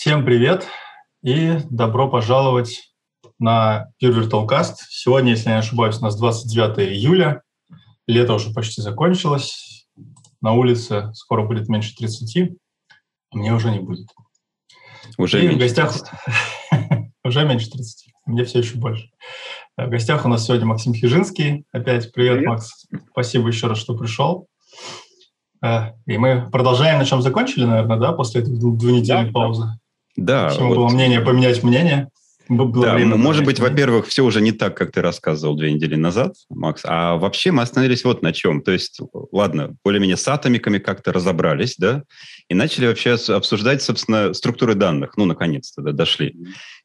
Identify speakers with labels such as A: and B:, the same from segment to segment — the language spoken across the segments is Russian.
A: Всем привет и добро пожаловать на Pure Virtual Cast. Сегодня, если я не ошибаюсь, у нас 29 июля. Лето уже почти закончилось. На улице скоро будет меньше 30, а мне уже не будет.
B: Уже
A: и
B: меньше
A: в гостях... уже меньше 30. Мне все еще больше. В гостях у нас сегодня Максим Хижинский. Опять привет, привет. Макс. Спасибо еще раз, что пришел. Э, и мы продолжаем, на чем закончили, наверное, да, после этой двухнедельной да, паузы.
B: Да.
A: Почему вот. было мнение поменять мнение?
B: Было да, время может быть, во-первых, все уже не так, как ты рассказывал две недели назад, Макс, а вообще мы остановились вот на чем. То есть, ладно, более-менее с атомиками как-то разобрались, да, и начали вообще обсуждать, собственно, структуры данных, ну, наконец-то, да, дошли.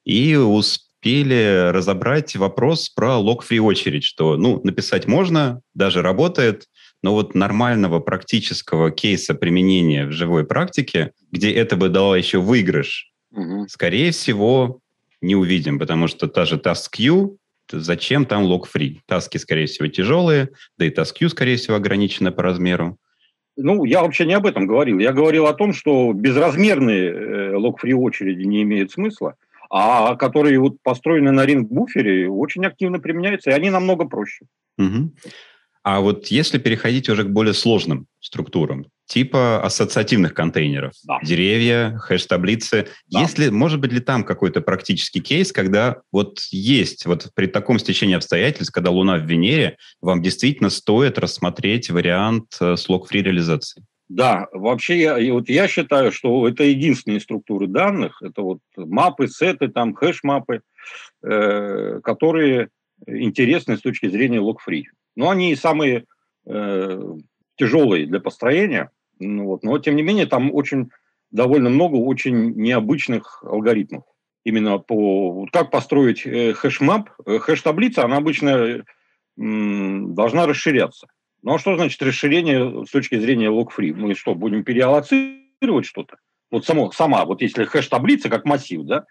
B: И успели разобрать вопрос про лог-фри очередь, что, ну, написать можно, даже работает, но вот нормального практического кейса применения в живой практике, где это бы дало еще выигрыш, угу. скорее всего, не увидим, потому что та же task зачем там log-free? Таски, скорее всего, тяжелые, да и task скорее всего, ограничена по размеру.
C: Ну, я вообще не об этом говорил. Я говорил о том, что безразмерные э, лог-фри очереди не имеют смысла, а которые вот построены на ринг-буфере, очень активно применяются, и они намного проще.
B: Угу. А вот если переходить уже к более сложным структурам, типа ассоциативных контейнеров, да. деревья, хэш-таблицы, да. есть ли, может быть ли там какой-то практический кейс, когда вот есть, вот при таком стечении обстоятельств, когда Луна в Венере, вам действительно стоит рассмотреть вариант э, с лог-фри реализации?
C: Да, вообще я, вот я считаю, что это единственные структуры данных, это вот мапы, сеты, там хэш-мапы, э, которые интересны с точки зрения lock-free. Но они самые э, тяжелые для построения. Ну, вот. Но, тем не менее, там очень довольно много очень необычных алгоритмов. Именно по как построить э, hash map. Э, хэш-таблица, она обычно м, должна расширяться. Ну а что значит расширение с точки зрения lock-free? Мы что, будем переаллоцировать что-то? Вот само, сама, вот если хэш-таблица как массив, да,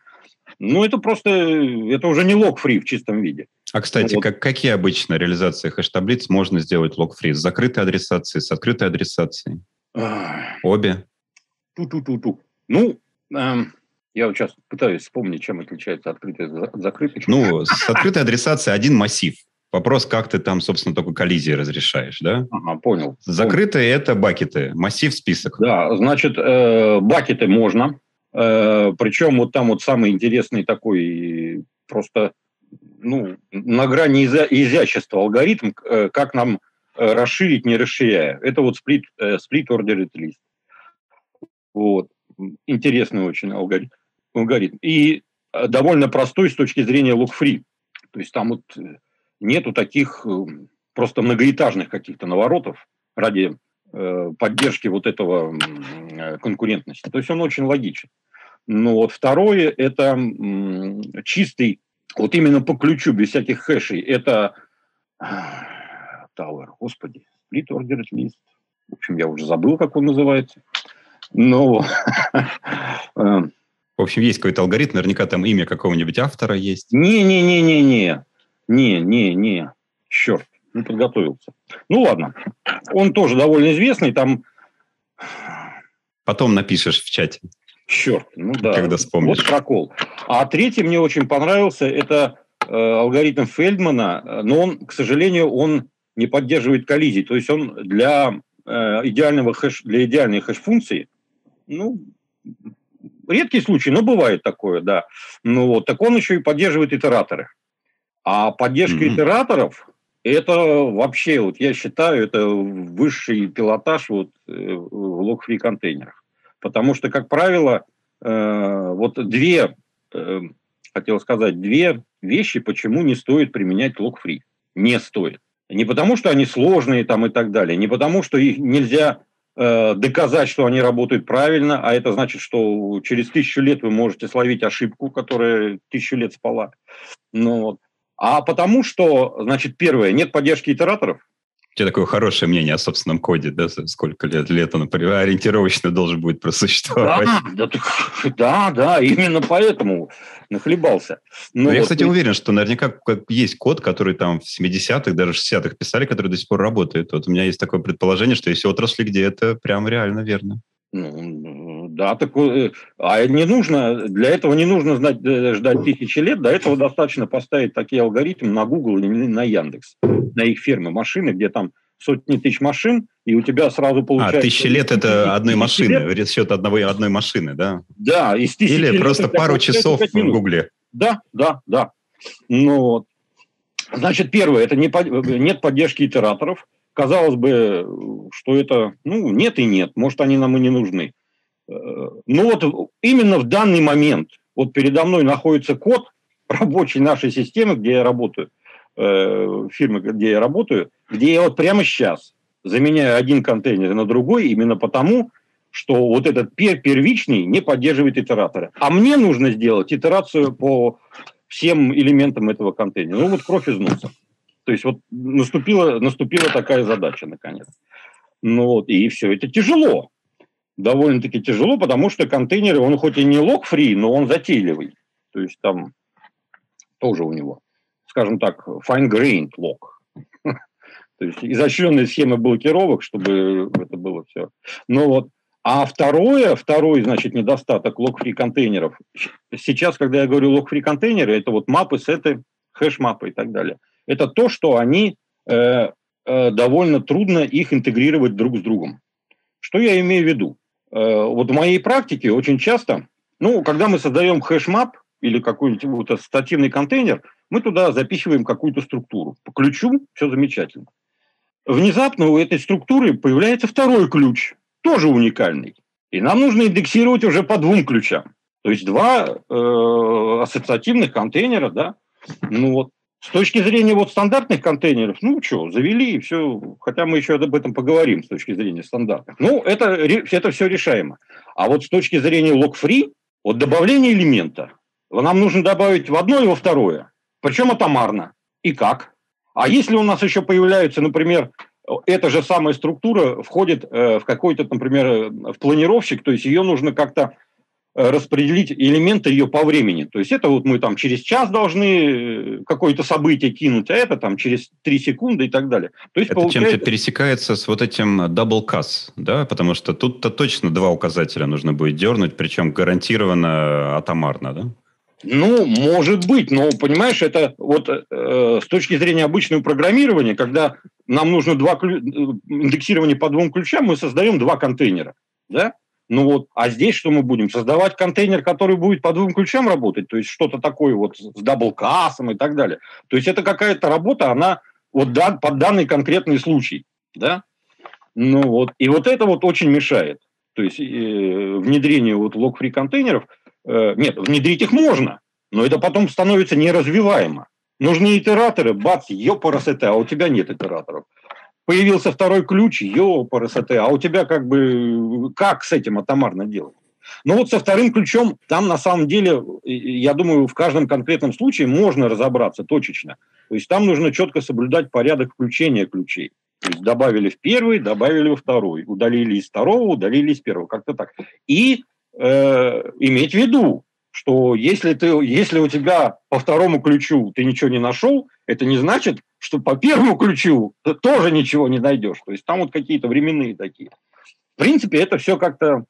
C: ну, это просто, это уже не лог-фри в чистом виде.
B: А, кстати, вот. как, какие обычно реализации хэш-таблиц можно сделать лог-фри? С закрытой адресацией, с открытой адресацией? Обе?
C: Ту-ту-ту-ту. Ну, эм, я вот сейчас пытаюсь вспомнить, чем отличается открытая от закрытой.
B: Ну, с открытой адресацией один массив. Вопрос, как ты там, собственно, только коллизии разрешаешь, да?
C: Ага, понял.
B: Закрытые это бакеты, массив, список.
C: Да, значит, э, бакеты можно, Э, Причем вот там вот самый интересный такой просто ну, на грани изя изящества алгоритм, э, как нам э, расширить, не расширяя. Это вот split, split ordered list. Вот. Интересный очень алгоритм. алгоритм. И довольно простой с точки зрения look-free. То есть там вот нету таких просто многоэтажных каких-то наворотов ради поддержки вот этого конкурентности. То есть он очень логичен. Ну вот второе – это чистый, вот именно по ключу, без всяких хэшей, это Tower, господи, Split Ordered List. В общем, я уже забыл, как он называется. Но...
B: Э, В общем, есть какой-то алгоритм, наверняка там имя какого-нибудь автора есть.
C: Не-не-не-не-не. Не-не-не. Черт, не подготовился. Ну ладно. Он тоже довольно известный, там...
B: Потом напишешь в чате.
C: Черт, ну да.
B: Когда вспомнишь.
C: Вот прокол. А третий мне очень понравился, это э, алгоритм Фельдмана, но он, к сожалению, он не поддерживает коллизий. То есть он для э, идеального хэш, для идеальной хэш-функции, ну, редкий случай, но бывает такое, да. Ну вот, так он еще и поддерживает итераторы. А поддержка mm-hmm. итераторов это вообще, вот я считаю, это высший пилотаж вот э, в лог-фри контейнерах. Потому что, как правило, э, вот две, э, хотел сказать, две вещи, почему не стоит применять лог-фри. Не стоит. Не потому, что они сложные там и так далее, не потому, что их нельзя э, доказать, что они работают правильно, а это значит, что через тысячу лет вы можете словить ошибку, которая тысячу лет спала. Ну, вот. А потому что, значит, первое, нет поддержки итераторов,
B: у тебя такое хорошее мнение о собственном коде, да, сколько лет, лет он, ориентировочно должен будет просуществовать.
C: Да, да, да, да, именно поэтому нахлебался.
B: Но, Но вот я, кстати, и... уверен, что наверняка есть код, который там в 70-х, даже 60-х писали, который до сих пор работает. Вот у меня есть такое предположение, что есть отрасли, где это прям реально верно.
C: Ну, Да, так, э, а не нужно, для этого не нужно знать, э, ждать тысячи лет, до этого достаточно поставить такие алгоритмы на Google или на Яндекс, на их фирмы, машины, где там сотни тысяч машин, и у тебя сразу а, получается...
B: А, тысячи лет – это одной машины, лет. счет одного, одной машины, да?
C: Да, из
B: тысячи Или лет просто пару часов в Гугле.
C: Да, да, да. Ну, вот. Значит, первое – это не, нет поддержки итераторов. Казалось бы, что это, ну, нет и нет, может, они нам и не нужны. Но вот именно в данный момент, вот передо мной находится код рабочей нашей системы, где я работаю, э, фирмы, где я работаю, где я вот прямо сейчас заменяю один контейнер на другой именно потому, что вот этот пер первичный не поддерживает итераторы. А мне нужно сделать итерацию по всем элементам этого контейнера. Ну вот кровь из носа. То есть вот наступила, наступила такая задача наконец. Ну вот, и все. Это тяжело довольно-таки тяжело, потому что контейнеры, он хоть и не лог-фри, но он затейливый. То есть там тоже у него, скажем так, fine-grained лог. То есть изощренные схемы блокировок, чтобы это было все. Но вот а второе, второй, значит, недостаток лог-фри контейнеров. Сейчас, когда я говорю лог-фри контейнеры, это вот мапы, сеты, хэш-мапы и так далее. Это то, что они э, э, довольно трудно их интегрировать друг с другом. Что я имею в виду? Э, вот в моей практике очень часто, ну, когда мы создаем hash map или какой-нибудь вот ассоциативный контейнер, мы туда запихиваем какую-то структуру. По ключу все замечательно. Внезапно у этой структуры появляется второй ключ, тоже уникальный. И нам нужно индексировать уже по двум ключам. То есть два э, ассоциативных контейнера, да, ну вот, с точки зрения вот стандартных контейнеров, ну что, завели и все, хотя мы еще об этом поговорим с точки зрения стандартных. Ну, это, это все решаемо. А вот с точки зрения log-free, вот добавление элемента, нам нужно добавить в одно и во второе, причем атомарно. И как? А если у нас еще появляется, например, эта же самая структура входит э, в какой-то, например, э, в планировщик, то есть ее нужно как-то распределить элементы ее по времени. То есть это вот мы там через час должны э, какое-то событие кинуть, а это там через три секунды и так далее. То есть
B: это получается... чем-то пересекается с вот этим double CAS, да? Потому что тут-то точно два указателя нужно будет дернуть, причем гарантированно атомарно, да?
C: Ну, может быть, но, понимаешь, это вот э, с точки зрения обычного программирования, когда нам нужно два ключ... Э, индексирование по двум ключам, мы создаем два контейнера, да? Ну вот, а здесь что мы будем? Создавать контейнер, который будет по двум ключам работать, то есть что-то такое вот с даблкассом и так далее. То есть это какая-то работа, она вот да, под данный конкретный случай, да? Ну вот, и вот это вот очень мешает. То есть э, внедрение вот лог-фри контейнеров, э, нет, внедрить их можно, но это потом становится неразвиваемо. Нужны итераторы, бац, ёпарасете, а у тебя нет итераторов появился второй ключ, ёпарасоте, а у тебя как бы, как с этим атомарно делать? Ну вот со вторым ключом там на самом деле, я думаю, в каждом конкретном случае можно разобраться точечно. То есть там нужно четко соблюдать порядок включения ключей. То есть добавили в первый, добавили во второй, удалили из второго, удалили из первого, как-то так. И э, иметь в виду, что если, ты, если у тебя по второму ключу ты ничего не нашел, это не значит, что по первому ключу ты тоже ничего не найдешь. То есть там вот какие-то временные такие. В принципе, это все как-то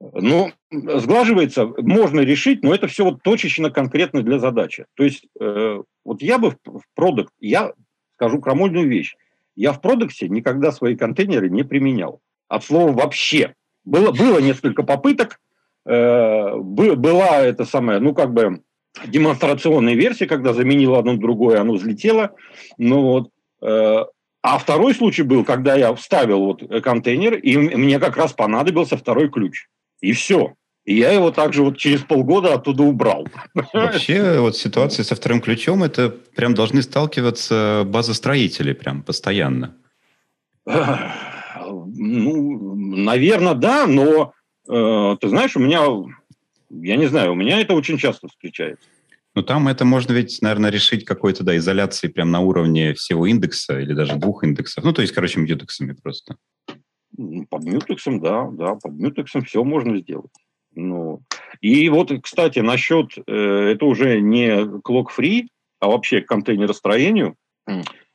C: ну, сглаживается, можно решить, но это все вот точечно конкретно для задачи. То есть э, вот я бы в продукт, я скажу крамольную вещь, я в продукте никогда свои контейнеры не применял. От слова вообще. Было, было несколько попыток, Э, была это самая, ну, как бы демонстрационная версия, когда заменила одно другое, оно взлетело. Ну, вот, э, а второй случай был, когда я вставил вот контейнер, и мне как раз понадобился второй ключ. И все. И я его также вот через полгода оттуда убрал.
B: Вообще вот ситуация со вторым ключом, это прям должны сталкиваться базостроители прям постоянно.
C: Ну, наверное, да, но Э, ты знаешь, у меня, я не знаю, у меня это очень часто встречается.
B: Ну, там это можно ведь, наверное, решить какой-то, да, изоляции прямо на уровне всего индекса или даже двух индексов. Ну, то есть, короче, мьютексами просто.
C: Под мьютексом, да, да, под мьютексом все можно сделать. Ну, и вот, кстати, насчет, э, это уже не clock-free, а вообще к контейнеростроению,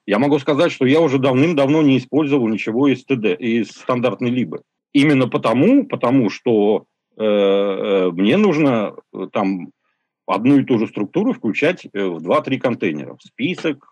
C: я могу сказать, что я уже давным-давно не использовал ничего из, TD, из стандартной либо. Именно потому, потому что мне нужно там одну и ту же структуру включать в 2-3 контейнера. В список,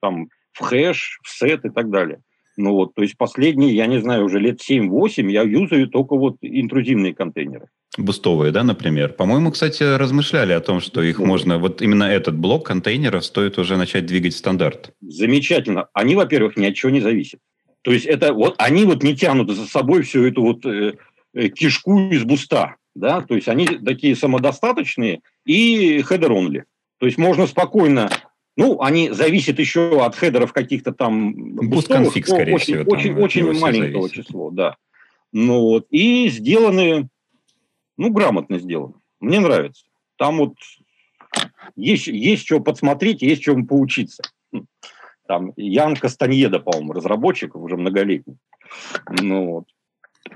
C: там, в хэш, в сет и так далее. Ну вот, то есть последние, я не знаю, уже лет 7-8 я юзаю только вот интрузивные контейнеры.
B: Бустовые, да, например? По-моему, кстати, размышляли о том, что их можно, вот именно этот блок контейнеров стоит уже начать двигать в стандарт.
C: Замечательно. Они, во-первых, ни от чего не зависят. То есть это вот они вот не тянут за собой всю эту вот э, э, кишку из буста, да, то есть они такие самодостаточные header-only. То есть можно спокойно ну, они зависят еще от хедеров каких-то там...
B: Boost config, скорее
C: очень,
B: всего.
C: Очень, очень маленького числа, да. Ну вот, и сделаны, ну, грамотно сделаны. Мне нравится. Там вот есть, есть что подсмотреть, есть чем поучиться. Там Ян Кастаньеда, по-моему, разработчик уже многолетний. Ну вот.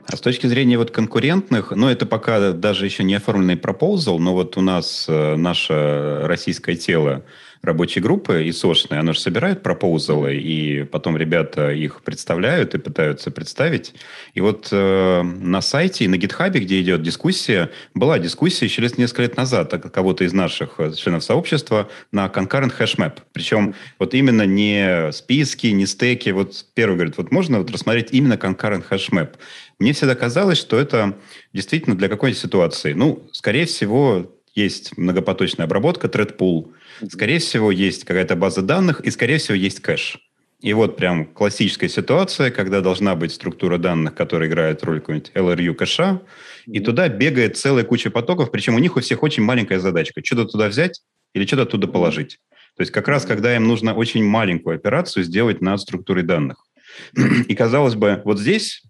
B: А с точки зрения вот конкурентных, ну, это пока даже еще не оформленный пропозал, но вот у нас э, наше российское тело рабочей группы и сошные, оно же собирает пропоузалы, и потом ребята их представляют и пытаются представить. И вот э, на сайте и на гитхабе, где идет дискуссия, была дискуссия еще лет несколько лет назад от кого-то из наших э, членов сообщества на concurrent hashmap. Причем вот именно не списки, не стеки. Вот первый говорит, вот можно вот рассмотреть именно concurrent hashmap. Мне всегда казалось, что это действительно для какой-нибудь ситуации. Ну, скорее всего, есть многопоточная обработка, thread pool – Скорее всего, есть какая-то база данных, и, скорее всего, есть кэш. И вот прям классическая ситуация, когда должна быть структура данных, которая играет роль какой-нибудь LRU кэша, и туда бегает целая куча потоков, причем у них у всех очень маленькая задачка. Что-то туда взять или что-то оттуда положить. То есть как раз, когда им нужно очень маленькую операцию сделать над структурой данных. И казалось бы, вот здесь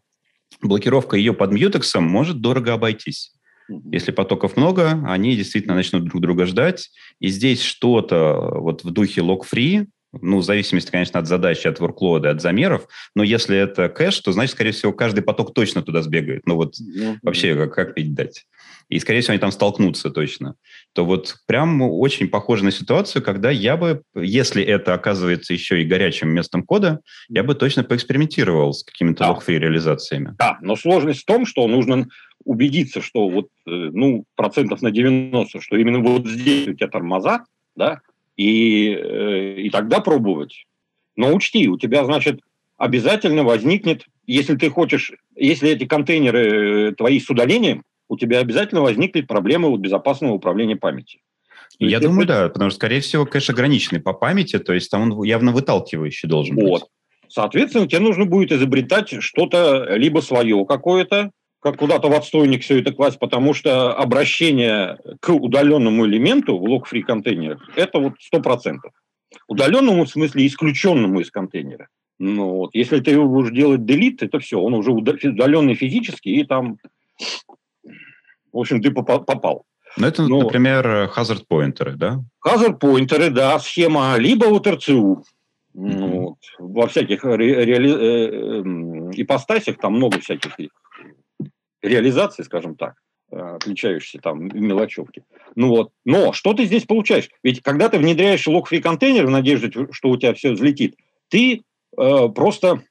B: блокировка ее под мьютексом может дорого обойтись. Если потоков много, они действительно начнут друг друга ждать. И здесь что-то вот в духе log-free, ну, в зависимости, конечно, от задачи, от workload, от замеров, но если это кэш, то, значит, скорее всего, каждый поток точно туда сбегает. Ну, вот mm-hmm. вообще, как, как пить дать? И, скорее всего, они там столкнутся точно. То вот прям очень похоже на ситуацию, когда я бы, если это оказывается еще и горячим местом кода, я бы точно поэкспериментировал с какими-то да. log-free реализациями.
C: Да, но сложность в том, что нужно убедиться, что вот, э, ну, процентов на 90, что именно вот здесь у тебя тормоза, да, и, э, и тогда пробовать. Но учти, у тебя, значит, обязательно возникнет, если ты хочешь, если эти контейнеры э, твои с удалением, у тебя обязательно возникнет проблема вот безопасного управления памятью.
B: Я думаю, это... да, потому что, скорее всего, кэш ограниченный по памяти, то есть там он явно выталкивающий должен вот. быть.
C: Соответственно, тебе нужно будет изобретать что-то либо свое какое-то, как куда-то в отстойник все это класть, потому что обращение к удаленному элементу в лог-фри контейнерах – это вот 100%. Удаленному в смысле исключенному из контейнера. Ну, вот. Если ты его будешь делать delete, это все, он уже удаленный физически, и там, в общем, ты попал.
B: Ну, это, Но, например, hazard-поинтеры, да?
C: Hazard-поинтеры, да, схема либо вот РЦУ. Ну, вот. Во всяких ре- реали- э- э- ипостасях там много всяких реализации, скажем так, э, отличающиеся там мелочевки. Ну вот, но что ты здесь получаешь? Ведь когда ты внедряешь лог-фри контейнер в надежде, что у тебя все взлетит, ты э, просто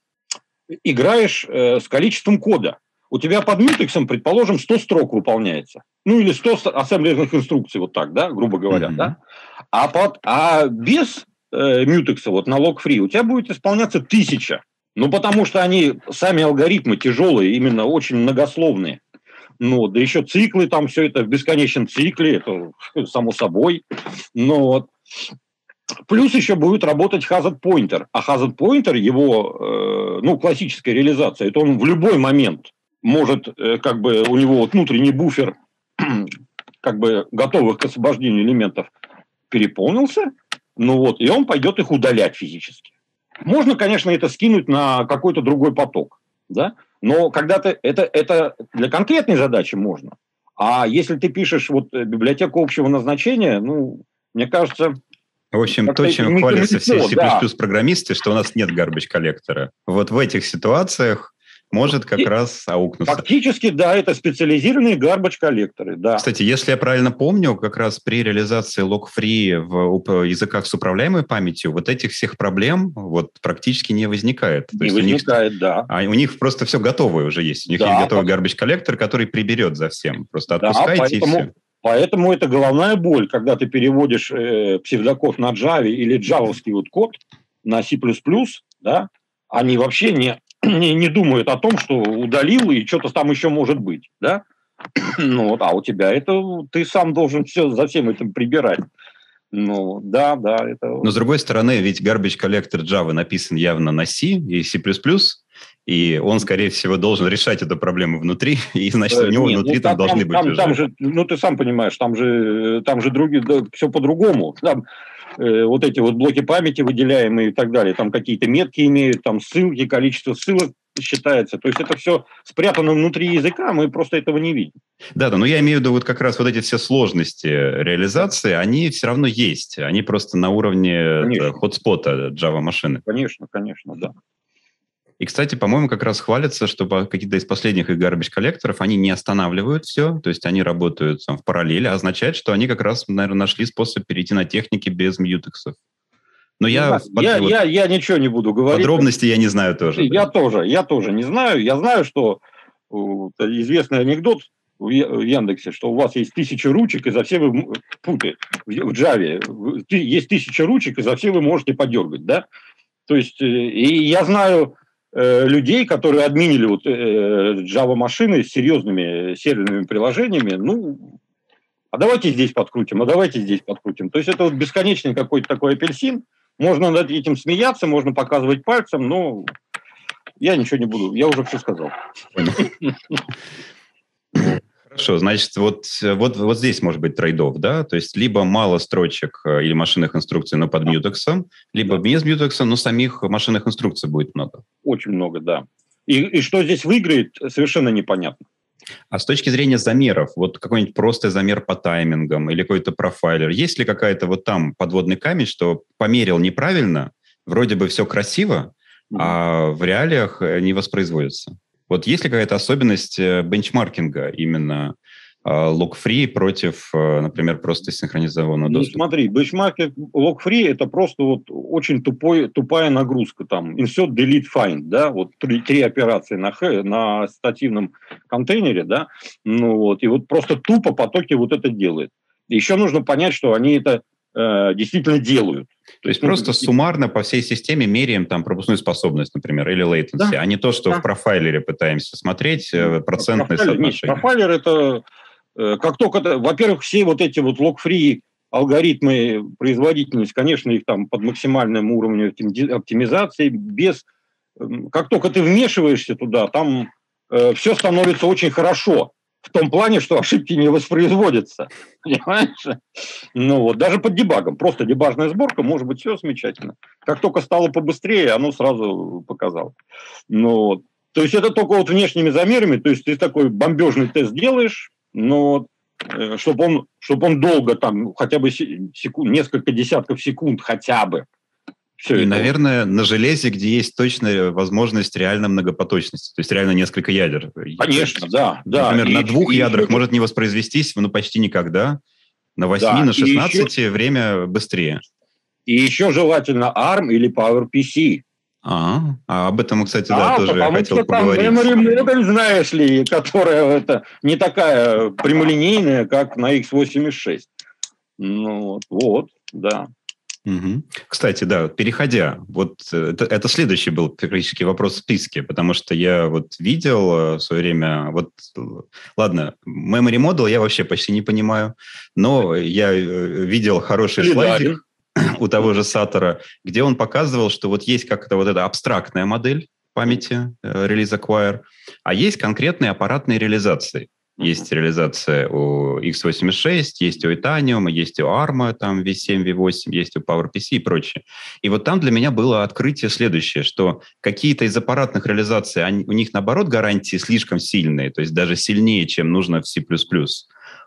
C: играешь э, с количеством кода. У тебя под мютексом, предположим, 100 строк выполняется. Ну, или 100 ассемблерных инструкций, вот так, да, грубо говоря, mm-hmm. да? А, под, а без э, мютекса, вот на лог-фри, у тебя будет исполняться тысяча. Ну, потому что они, сами алгоритмы тяжелые, именно очень многословные. Ну, да еще циклы, там все это в бесконечном цикле, это само собой. Но вот. Плюс еще будет работать hazard pointer. А hazard pointer, его, э, ну, классическая реализация, это он в любой момент может, э, как бы, у него вот внутренний буфер, как бы, готовых к освобождению элементов переполнился, ну вот, и он пойдет их удалять физически. Можно, конечно, это скинуть на какой-то другой поток, да? но когда-то это, это для конкретной задачи можно. А если ты пишешь вот э, библиотеку общего назначения, ну, мне кажется,
B: в общем, то, чем хвалятся все C++ да. программисты, что у нас нет garbage коллектора. Вот в этих ситуациях может как и, раз аукнуться.
C: Фактически, да, это специализированные garbage коллекторы, да.
B: Кстати, если я правильно помню, как раз при реализации log-free в языках с управляемой памятью вот этих всех проблем вот практически не возникает.
C: Не возникает, них, да.
B: А у них просто все готовое уже есть. У них да, есть готовый garbage коллектор, который приберет за всем. Просто отпускайте да, поэтому, и все.
C: Поэтому это головная боль, когда ты переводишь э, псевдокод на Java или джавовский вот код на C++, да, они вообще не, не, не думают о том, что удалил и что-то там еще может быть, да? Ну вот, а у тебя это ты сам должен все за всем этим прибирать. Ну, да, да, это...
B: Но, с другой стороны, ведь garbage collector Java написан явно на C и C++, и он, скорее всего, должен решать эту проблему внутри, и, значит, у него Нет, внутри ну, там, там должны
C: там,
B: быть
C: там, там же, Ну, ты сам понимаешь, там же, там же другие, да, все по-другому. Там э, вот эти вот блоки памяти выделяемые и так далее, там какие-то метки имеют, там ссылки, количество ссылок считается. То есть это все спрятано внутри языка, мы просто этого не видим.
B: Да, да, но я имею в виду вот как раз вот эти все сложности реализации, они все равно есть. Они просто на уровне конечно. хотспота Java машины.
C: Конечно, конечно, да.
B: И, кстати, по-моему, как раз хвалятся, что какие-то из последних их garbage коллекторов, они не останавливают все, то есть они работают там, в параллели, а означает, что они как раз, наверное, нашли способ перейти на техники без мьютексов.
C: Но я, я, вот, я, я ничего не буду говорить.
B: Подробности я не знаю тоже.
C: Я да. тоже, я тоже не знаю. Я знаю, что известный анекдот в Яндексе, что у вас есть тысяча ручек, и за все вы... Фу в Java есть тысяча ручек, и за все вы можете подергать, да? То есть, э, и я знаю Э, людей, которые админили вот э, Java-машины с серьезными серверными приложениями, ну, а давайте здесь подкрутим, а давайте здесь подкрутим. То есть это вот бесконечный какой-то такой апельсин. Можно над этим смеяться, можно показывать пальцем, но я ничего не буду, я уже все сказал.
B: Хорошо, значит, вот, вот, вот здесь может быть трейдов, да? То есть либо мало строчек э, или машинных инструкций, но под мьютексом, либо без мьютекса, но самих машинных инструкций будет много.
C: Очень много, да. И, и что здесь выиграет, совершенно непонятно.
B: А с точки зрения замеров, вот какой-нибудь простой замер по таймингам или какой-то профайлер, есть ли какая-то вот там подводный камень, что померил неправильно, вроде бы все красиво, mm-hmm. а в реалиях э, не воспроизводится? Вот есть ли какая-то особенность э, бенчмаркинга именно а, log-free против, э, например, просто синхронизованного ну, доступа?
C: Ну, смотри, бенчмаркинг log-free – это просто вот очень тупой, тупая нагрузка. Там insert, delete, find, да, вот три, три операции на, на стативном контейнере, да, ну вот, и вот просто тупо потоки вот это делает. Еще нужно понять, что они это э, действительно делают.
B: То есть просто суммарно по всей системе меряем там пропускную способность, например, или latency, да. а не то, что да. в профайлере пытаемся смотреть э, процентное Профайлер, соотношение.
C: Нет, профайлер это э, как только, во-первых, все вот эти вот log-free алгоритмы производительность, конечно, их там под максимальным уровнем оптимизации, без, как только ты вмешиваешься туда, там э, все становится очень хорошо в том плане, что ошибки не воспроизводятся. Понимаешь? Ну вот, даже под дебагом. Просто дебажная сборка, может быть, все замечательно. Как только стало побыстрее, оно сразу показало. Ну вот. То есть это только вот внешними замерами, то есть ты такой бомбежный тест делаешь, но чтобы э, он, чтобы он долго там, хотя бы секунд, несколько десятков секунд хотя бы
B: все и, это. наверное, на железе, где есть точная возможность реально многопоточности, то есть реально несколько ядер.
C: Конечно, да.
B: да. Например, и, на двух и, ядрах и, может не воспроизвестись, ну, почти никогда. На 8, да, на 16 еще, время быстрее.
C: И еще желательно ARM или PowerPC.
B: А, а об этом, кстати, да, да тоже я хотел что поговорить. Там
C: memory model, знаешь ли, которая это не такая прямолинейная, как на x86. Ну, вот, вот да.
B: Угу. Кстати, да, переходя, вот э, это, это следующий был практически вопрос в списке, потому что я вот видел э, в свое время, вот, ладно, memory model я вообще почти не понимаю, но я э, видел хороший слайдик у того же Сатора, где он показывал, что вот есть как-то вот эта абстрактная модель памяти, Release Acquire, а есть конкретные аппаратные реализации. Есть реализация у x86, есть у Itanium, есть у ARM, там V7, V8, есть у PowerPC и прочее. И вот там для меня было открытие следующее, что какие-то из аппаратных реализаций, они, у них наоборот гарантии слишком сильные, то есть даже сильнее, чем нужно в C++.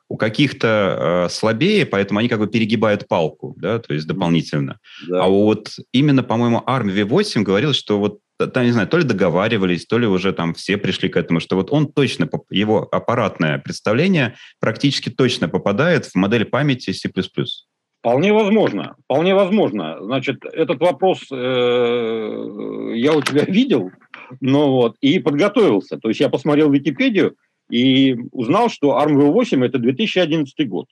B: У каких-то э, слабее, поэтому они как бы перегибают палку, да, то есть дополнительно. Да. А вот именно, по-моему, ARM V8 говорил, что вот там, не знаю, то ли договаривались, то ли уже там все пришли к этому, что вот он точно, его аппаратное представление практически точно попадает в модель памяти C++.
C: Вполне возможно, вполне возможно. Значит, этот вопрос э, я у тебя видел, ну вот, и подготовился. То есть я посмотрел Википедию и узнал, что ARM-V8 – это 2011 год.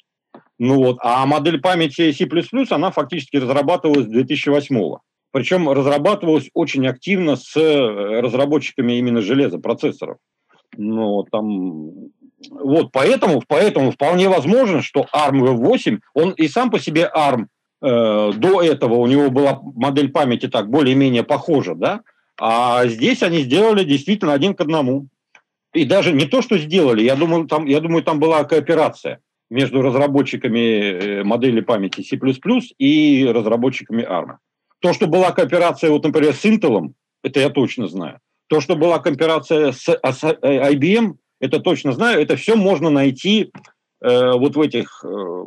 C: Ну вот, а модель памяти C++, она фактически разрабатывалась с 2008 -го. Причем разрабатывалась очень активно с э, разработчиками именно железа, процессоров. Ну, там, вот, поэтому, поэтому вполне возможно, что ARM V8, он и сам по себе ARM, э, до этого у него была модель памяти так более-менее похожа, да, а здесь они сделали действительно один к одному. И даже не то, что сделали, я думаю, там, я думаю, там была кооперация между разработчиками э, модели памяти C++ и разработчиками ARM. То, что была кооперация, вот, например, с Intel, это я точно знаю. То, что была кооперация с, с IBM, это точно знаю. Это все можно найти э, вот в этих э,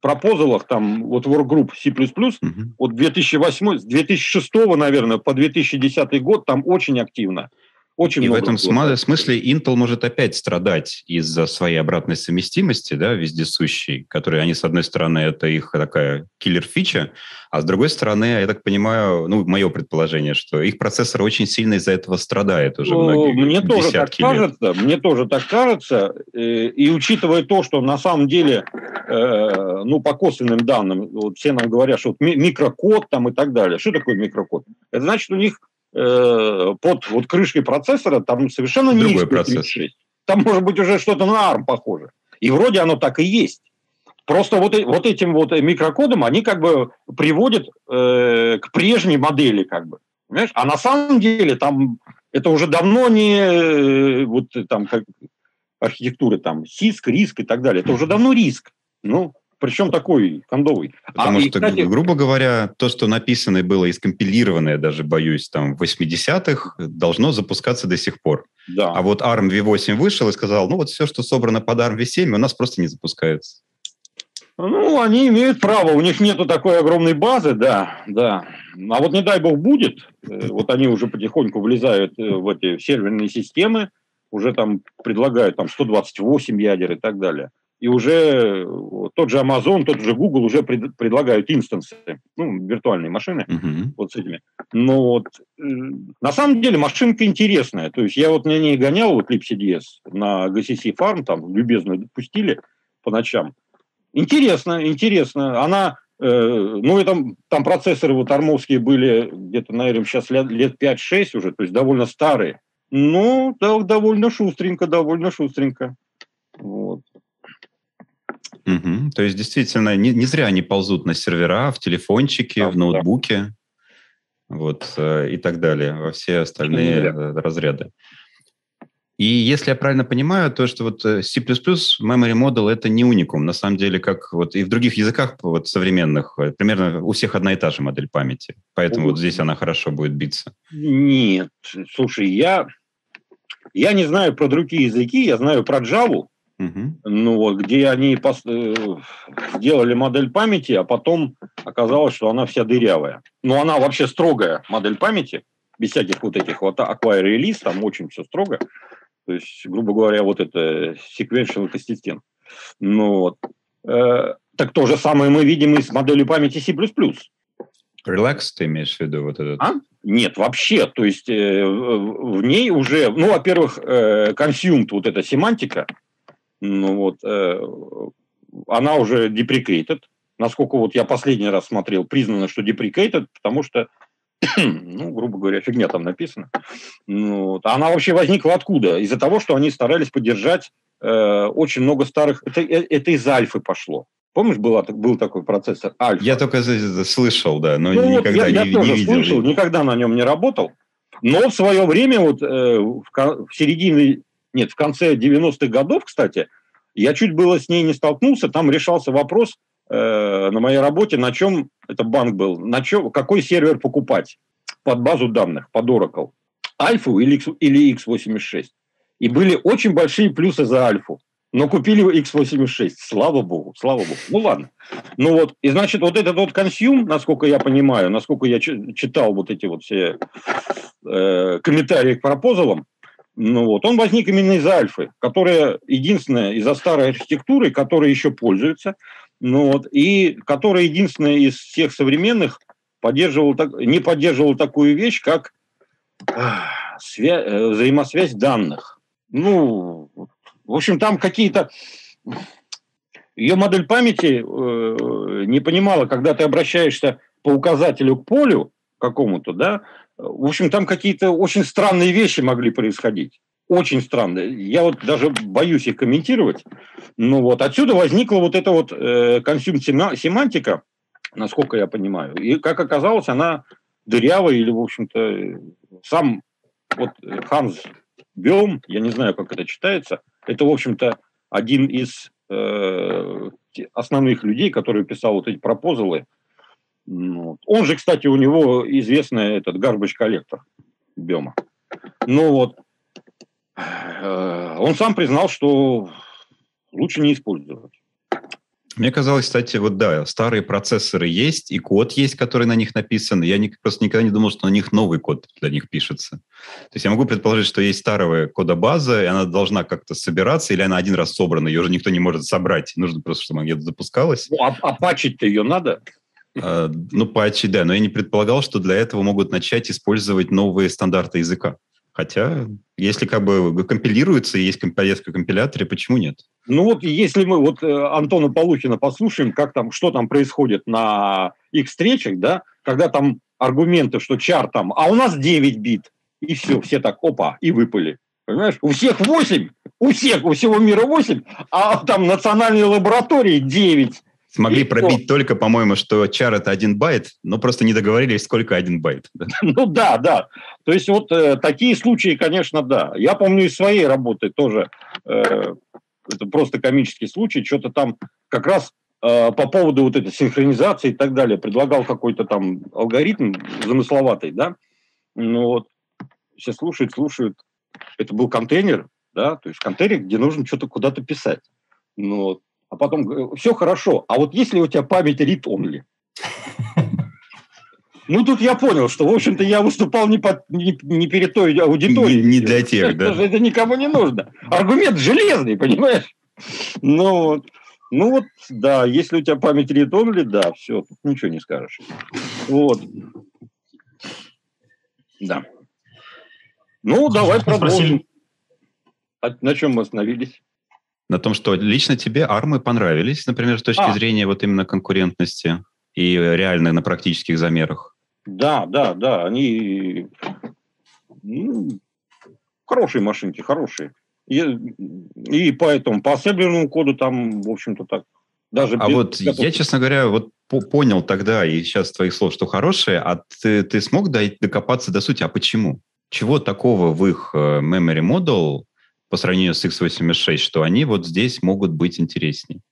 C: пропозалах, там, вот workgroup C++, угу. вот 2008, с 2006, наверное, по 2010 год там очень активно очень
B: и в этом было. смысле Intel может опять страдать из-за своей обратной совместимости, да, вездесущей, которые они, с одной стороны, это их такая киллер-фича, а с другой стороны, я так понимаю, ну, мое предположение, что их процессор очень сильно из-за этого страдает уже ну, многие
C: Мне тоже так лет. кажется, мне тоже так кажется, э, и учитывая то, что на самом деле, э, ну, по косвенным данным, вот все нам говорят, что вот микрокод там и так далее. Что такое микрокод? Это значит, у них Э, под вот крышкой процессора там совершенно не
B: Другой процесс.
C: Там может быть уже что-то на ARM похоже. И вроде оно так и есть. Просто вот, вот этим вот микрокодом они как бы приводят э, к прежней модели, как бы. Понимаешь? А на самом деле там это уже давно не э, вот там как архитектура там СИСК, риск и так далее. Это уже давно риск. Ну, причем такой кондовый.
B: Потому а, что, и, кстати, грубо говоря, то, что написано было и скомпилированное, даже боюсь, там, в 80-х, должно запускаться до сих пор. Да. А вот ARM V8 вышел и сказал, ну вот все, что собрано под ARM V7, у нас просто не запускается.
C: Ну, они имеют право, у них нету такой огромной базы, да, да. А вот не дай бог будет, э, вот они уже потихоньку влезают э, в эти серверные системы, уже там предлагают там 128 ядер и так далее и уже тот же Amazon, тот же Google уже пред, предлагают инстансы, ну, виртуальные машины, uh-huh. вот с этими. Но вот э, на самом деле машинка интересная. То есть я вот на ней гонял, вот LipCDS, на GCC Farm, там любезно пустили по ночам. Интересно, интересно. Она, э, ну, и там, там процессоры вот армовские были где-то, наверное, сейчас лет, лет 5-6 уже, то есть довольно старые. Ну, да, довольно шустренько, довольно шустренько. Вот.
B: Угу. То есть, действительно, не, не зря они ползут на сервера, в телефончике, да, в ноутбуке, да. вот, э, и так далее, во все остальные разряды. И если я правильно понимаю, то, что вот э, C++ Memory Model – это не уникум. На самом деле, как вот и в других языках вот современных, э, примерно у всех одна и та же модель памяти. Поэтому вот здесь она хорошо будет биться.
C: Нет, слушай, я, я не знаю про другие языки, я знаю про Java, Угу. Ну вот, где они пос... Э, сделали модель памяти, а потом оказалось, что она вся дырявая. Но она вообще строгая модель памяти, без всяких вот этих вот acquire release, там очень все строго. То есть, грубо говоря, вот это sequential consistent. Ну вот. Э, так то же самое мы видим и с моделью памяти C++.
B: Relax ты имеешь в виду вот этот?
C: А? Нет, вообще. То есть э, в ней уже, ну, во-первых, э, consumed вот эта семантика, ну вот, э, она уже deprecated. Насколько вот я последний раз смотрел, признано, что deprecated, потому что, ну, грубо говоря, фигня там написана. Ну, вот. Она вообще возникла откуда? Из-за того, что они старались поддержать э, очень много старых... Это, э, это из Альфы пошло. Помнишь, была, был такой процессор Альфа?
B: Я только слышал, да, но ну, никогда вот я,
C: не, я тоже не видел. слышал, никогда на нем не работал. Но в свое время, вот э, в, в середине нет, в конце 90-х годов, кстати, я чуть было с ней не столкнулся, там решался вопрос э, на моей работе, на чем, это банк был, на чем, какой сервер покупать под базу данных, под Oracle. Альфу или, или X86. И были очень большие плюсы за Альфу. но купили x86. Слава богу, слава богу. Ну ладно. Ну вот, и значит, вот этот вот консюм, насколько я понимаю, насколько я читал вот эти вот все э, комментарии к пропозалам, ну вот, он возник именно из Альфы, которая единственная из-за старой архитектуры, которая еще пользуется, ну вот, и которая единственная из всех современных поддерживала, не поддерживала такую вещь, как свя- э, взаимосвязь данных. Ну, в общем, там какие-то... Ее модель памяти э, не понимала, когда ты обращаешься по указателю к полю какому-то, да, в общем, там какие-то очень странные вещи могли происходить. Очень странные. Я вот даже боюсь их комментировать. Ну вот, отсюда возникла вот эта вот э, консюм-семантика, насколько я понимаю. И, как оказалось, она дырявая или, в общем-то, сам вот Ханс Бем, я не знаю, как это читается, это, в общем-то, один из э, основных людей, который писал вот эти пропозалы. Ну, он же, кстати, у него известный этот garbage коллектор Бема. Ну вот, э, он сам признал, что лучше не использовать.
B: Мне казалось, кстати, вот да, старые процессоры есть, и код есть, который на них написан. Я не, просто никогда не думал, что на них новый код для них пишется. То есть я могу предположить, что есть старая кодобаза, и она должна как-то собираться, или она один раз собрана, ее уже никто не может собрать. Нужно просто, чтобы она где-то запускалась. Ну,
C: а, а патчить-то ее надо?
B: А, ну, патчить, да, но я не предполагал, что для этого могут начать использовать новые стандарты языка. Хотя, если как бы компилируется и есть поездка в компиляторе, почему нет?
C: Ну вот если мы вот э, Антона Полухина послушаем, как там, что там происходит на их встречах, да, когда там аргументы, что чар там, а у нас 9 бит, и все, все так, опа, и выпали. Понимаешь, у всех 8, у всех, у всего мира 8, а там национальной лаборатории 9
B: смогли пробить только, по-моему, что char это один байт, но просто не договорились, сколько один байт.
C: Ну да, да. То есть вот э, такие случаи, конечно, да. Я помню из своей работы тоже, э, это просто комический случай, что-то там как раз э, по поводу вот этой синхронизации и так далее предлагал какой-то там алгоритм замысловатый, да. Ну вот, все слушают, слушают. Это был контейнер, да, то есть контейнер, где нужно что-то куда-то писать. Ну, а потом все хорошо, а вот если у тебя память read-only? Ну, тут я понял, что, в общем-то, я выступал не, под, не, не перед той аудиторией.
B: Не, не для тех, да.
C: Это никому не нужно. Аргумент железный, понимаешь? Ну, вот. Ну вот, да, если у тебя память read-only, да, все, тут ничего не скажешь. Вот. Да. Ну, давай продолжим. А на чем мы остановились?
B: На том, что лично тебе армы понравились, например, с точки а. зрения вот именно конкурентности и реально на практических замерах?
C: Да, да, да, они ну, хорошие машинки, хорошие. И, и поэтому по ассемблерному коду там, в общем-то, так
B: даже а без... вот я, честно говоря, вот понял тогда и сейчас твоих слов, что хорошие, а ты, ты смог докопаться до сути, а почему? Чего такого в их э, memory model по сравнению с x86, что они вот здесь могут быть интереснее.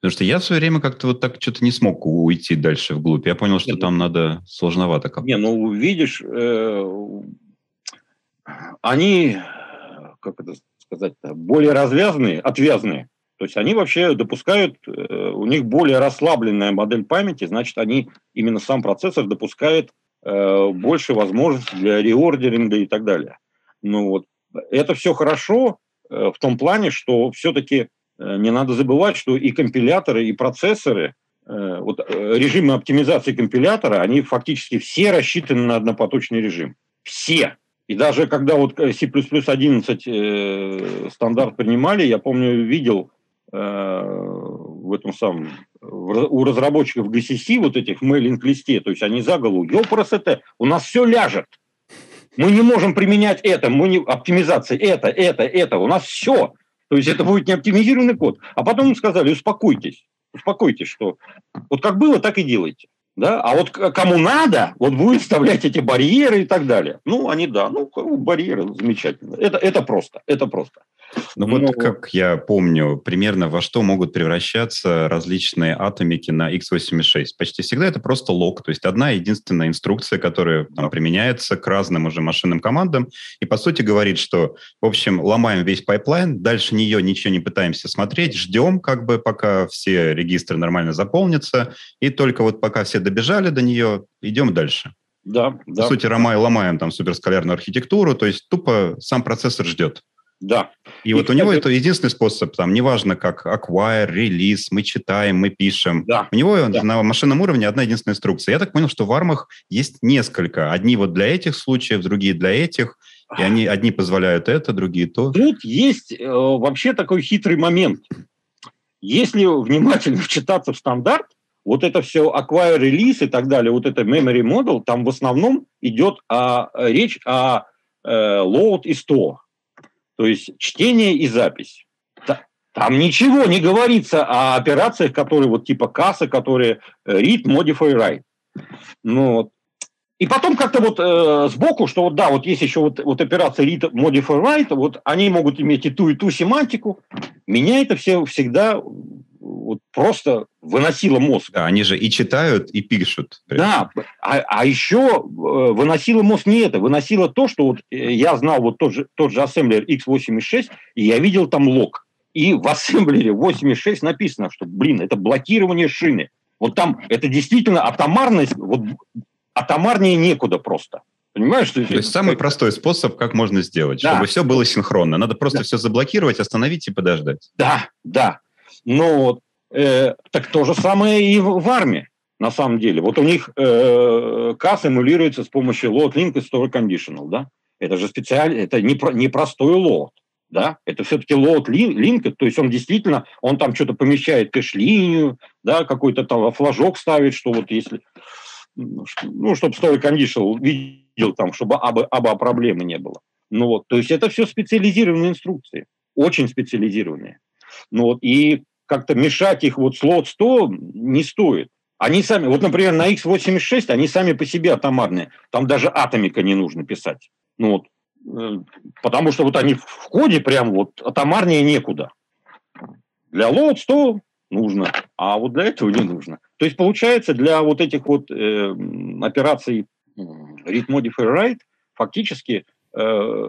B: Потому что я в свое время как-то вот так что-то не смог уйти дальше вглубь. Я понял, что Нет, там надо сложновато
C: как-то. Не, ну, видишь, э, они, как это сказать, более развязанные, отвязные. То есть они вообще допускают, э, у них более расслабленная модель памяти, значит, они, именно сам процессор допускает э, больше возможностей для реордеринга и так далее. Ну вот, это все хорошо э, в том плане, что все-таки э, не надо забывать, что и компиляторы, и процессоры, э, вот режимы оптимизации компилятора, они фактически все рассчитаны на однопоточный режим. Все. И даже когда вот C++ 11 стандарт принимали, я помню, видел в этом самом, у разработчиков GCC вот этих мейлинг-листе, то есть они за голову, ёпросете, у нас все ляжет. Мы не можем применять это, мы не, оптимизация, это, это, это, у нас все. То есть это будет не оптимизированный код. А потом им сказали, успокойтесь, успокойтесь, что вот как было, так и делайте. Да? А вот кому надо, вот будет вставлять эти барьеры и так далее. Ну, они, да, ну, барьеры, замечательно. Это, это просто, это просто.
B: Ну вот ну, как я помню, примерно во что могут превращаться различные атомики на x86. Почти всегда это просто lock, то есть одна единственная инструкция, которая там, применяется к разным уже машинным командам, и по сути говорит, что, в общем, ломаем весь pipeline, дальше нее ничего не пытаемся смотреть, ждем как бы, пока все регистры нормально заполнятся, и только вот пока все добежали до нее, идем дальше.
C: Да,
B: По да. сути, ломаем, ломаем там суперскалярную архитектуру, то есть тупо сам процессор ждет.
C: Да.
B: И, и вот у него это единственный способ, там, неважно как acquire, релиз, мы читаем, мы пишем. Да. У него да. на машинном уровне одна единственная инструкция. Я так понял, что в армах есть несколько. Одни вот для этих случаев, другие для этих. И они одни позволяют это, другие то.
C: Тут есть э, вообще такой хитрый момент. Если внимательно вчитаться в стандарт, вот это все acquire, release и так далее, вот это memory model, там в основном идет а, речь о э, load и store. То есть чтение и запись. Там ничего не говорится о операциях, которые вот типа касса, которые э, read, modify, write. Ну, и потом как-то вот э, сбоку, что вот да, вот есть еще вот, вот операция read, modify, write, вот они могут иметь и ту, и ту семантику. Меня это все всегда вот просто выносило мозг.
B: Да, они же и читают, и пишут.
C: Да, а, а еще э, выносило мозг не это, выносило то, что вот э, я знал вот тот же, тот же ассемблер x86, и я видел там лог. И в ассемблере 86 написано, что, блин, это блокирование шины. Вот там это действительно атомарность, вот атомарнее некуда просто. Понимаешь, что
B: То есть самый простой способ, как можно сделать, да. чтобы все было синхронно. Надо просто да. все заблокировать, остановить и подождать.
C: Да, да. Но э, так то же самое и в, в армии, на самом деле. Вот у них э, касс эмулируется с помощью load link и store conditional, да? Это же специально, это не, про, не простой load, да? Это все-таки load link, то есть он действительно, он там что-то помещает кэш-линию, да, какой-то там флажок ставит, что вот если, ну, чтобы store conditional видел там, чтобы аба, аба проблемы не было. Ну вот, то есть это все специализированные инструкции, очень специализированные. Ну вот, и как-то мешать их вот слот 100 не стоит. Они сами, вот, например, на x86 они сами по себе атомарные. Там даже атомика не нужно писать. Ну вот, э, потому что вот они в коде прям вот атомарнее некуда. Для лот 100 нужно, а вот для этого не нужно. То есть получается для вот этих вот э, операций read modify write фактически, э,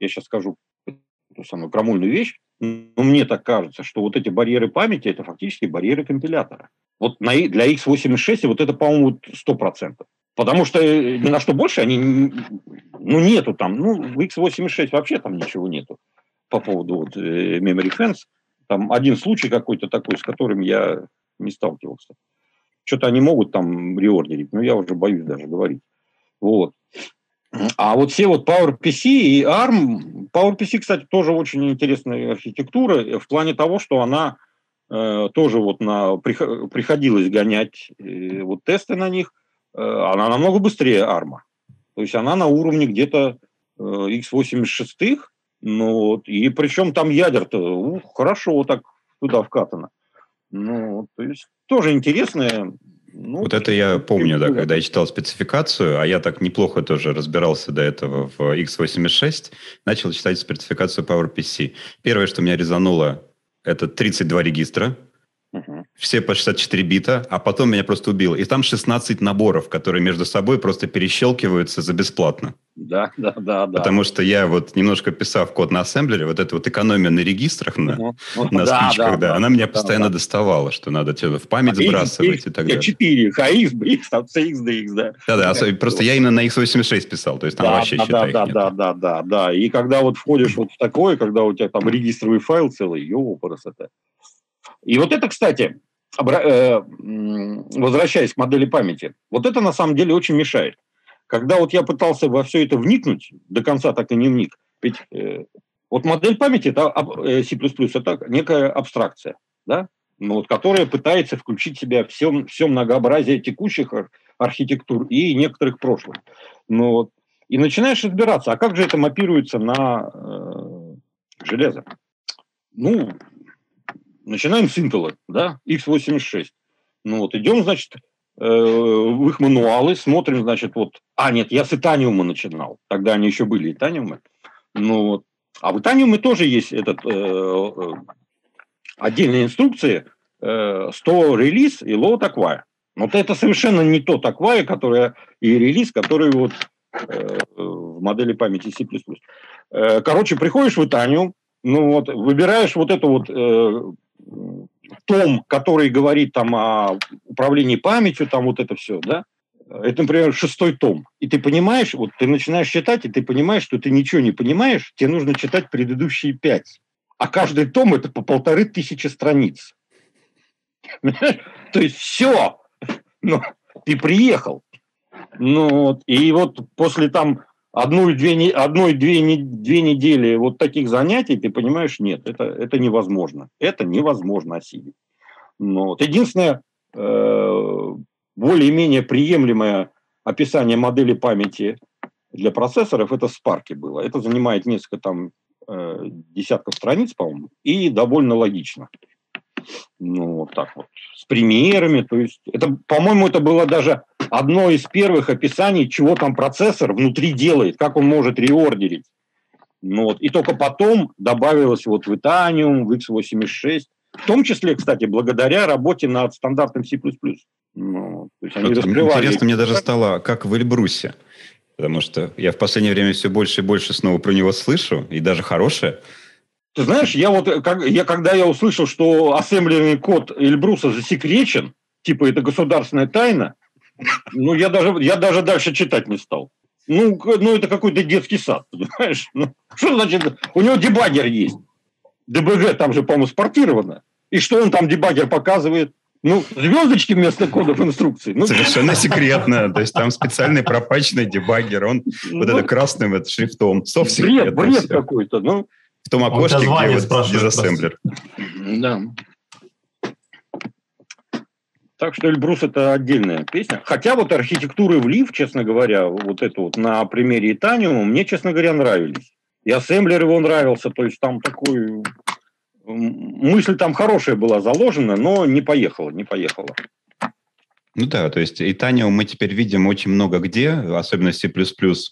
C: я сейчас скажу ту самую крамольную вещь, но мне так кажется, что вот эти барьеры памяти – это фактически барьеры компилятора. Вот на, для x86 вот это, по-моему, 100%. Потому что э, ни на что больше они, ну, нету там, ну, в x86 вообще там ничего нету по поводу вот, э, memory fence. Там один случай какой-то такой, с которым я не сталкивался. Что-то они могут там реордерить, но я уже боюсь даже говорить. Вот. А вот все вот PowerPC и ARM, PowerPC, кстати, тоже очень интересная архитектура в плане того, что она э, тоже вот на, приходилось гонять э, вот тесты на них, э, она намного быстрее ARM. То есть она на уровне где-то э, x86, ну, вот, и причем там ядер-то ух, хорошо так туда вкатано. Ну, то есть тоже интересная
B: ну, вот это я помню, да, когда я читал спецификацию, а я так неплохо тоже разбирался до этого в x86, начал читать спецификацию PowerPC. Первое, что меня резануло, это 32 регистра, Угу. Все по 64 бита, а потом меня просто убило. И там 16 наборов, которые между собой просто перещелкиваются за бесплатно.
C: Да, да, да. да.
B: Потому что я вот немножко писав код на ассемблере, вот эта вот экономия на регистрах, на, угу. на да, спичках, да, да, она меня да, постоянно да. доставала, что надо что-то в память а сбрасывать и так далее.
C: 4, HX, BX, там CXDX, да.
B: Да-да, просто я именно на x86 писал, то есть там
C: да,
B: вообще
C: да,
B: считай
C: да, да, да, да, да. И когда вот входишь вот в такое, когда у тебя там регистровый файл целый, ёпарас это. И вот это, кстати, э, возвращаясь к модели памяти, вот это на самом деле очень мешает. Когда вот я пытался во все это вникнуть, до конца так и не вник, ведь э, вот модель памяти это э, C++ это некая абстракция, да, ну, вот, которая пытается включить в себя все, все многообразие текущих архитектур и некоторых прошлых. Ну, вот, и начинаешь разбираться, а как же это мапируется на э, железо? Ну, Начинаем с Intel, да, x86. Ну вот, идем, значит, э, в их мануалы, смотрим, значит, вот... А, нет, я с Итаниума начинал. Тогда они еще были Итаниумы. Ну вот, А в Итаниуме тоже есть этот, э, э, отдельные инструкции э, 100 релиз и load acquire. Вот это совершенно не тот acquire, который и релиз, который вот в модели памяти C++. Э, короче, приходишь в Итаниум, ну вот, выбираешь вот эту вот том, который говорит там о управлении памятью, там вот это все, да, это, например, шестой том. И ты понимаешь, вот ты начинаешь читать, и ты понимаешь, что ты ничего не понимаешь, тебе нужно читать предыдущие пять. А каждый том это по полторы тысячи страниц. То есть все. Ну, ты приехал. Ну, и вот после там одной-две одной, две, две недели вот таких занятий, ты понимаешь, нет, это, это невозможно. Это невозможно осилить. Ну, вот. Единственное, э, более-менее приемлемое описание модели памяти для процессоров это Spark было. Это занимает несколько там э, десятков страниц, по-моему, и довольно логично. Ну, вот так вот. С примерами. То есть, это, по-моему, это было даже одно из первых описаний, чего там процессор внутри делает, как он может реордерить. Ну, вот. И только потом добавилось вот в Itanium, в x86, в том числе, кстати, благодаря работе над стандартом C++.
B: Ну, то есть они вот, Интересно мне даже стало, как в Эльбрусе. Потому что я в последнее время все больше и больше снова про него слышу, и даже хорошее.
C: Ты знаешь, я вот, как, я, когда я услышал, что ассемблерный код Эльбруса засекречен, типа это государственная тайна, ну, я даже, я даже дальше читать не стал. Ну, ну это какой-то детский сад, понимаешь? Ну, что значит? У него дебаггер есть. ДБГ там же, по-моему, спортировано. И что он там дебаггер показывает? Ну, звездочки вместо кодов инструкций. Ну,
B: Совершенно секретно. То есть там специальный пропачный дебаггер, он ну, вот это красным это шрифтом.
C: Бред, бред какой-то. Ну,
B: в том окошке, где вот дизассемблер.
C: Да. Так что Эльбрус это отдельная песня. Хотя вот архитектуры в Лив, честно говоря, вот это вот на примере Итаниума, мне, честно говоря, нравились. И ассемблер его нравился, то есть там такой мысль там хорошая была заложена, но не поехала, не поехала.
B: Ну да, то есть и Таню мы теперь видим очень много где, особенно C++,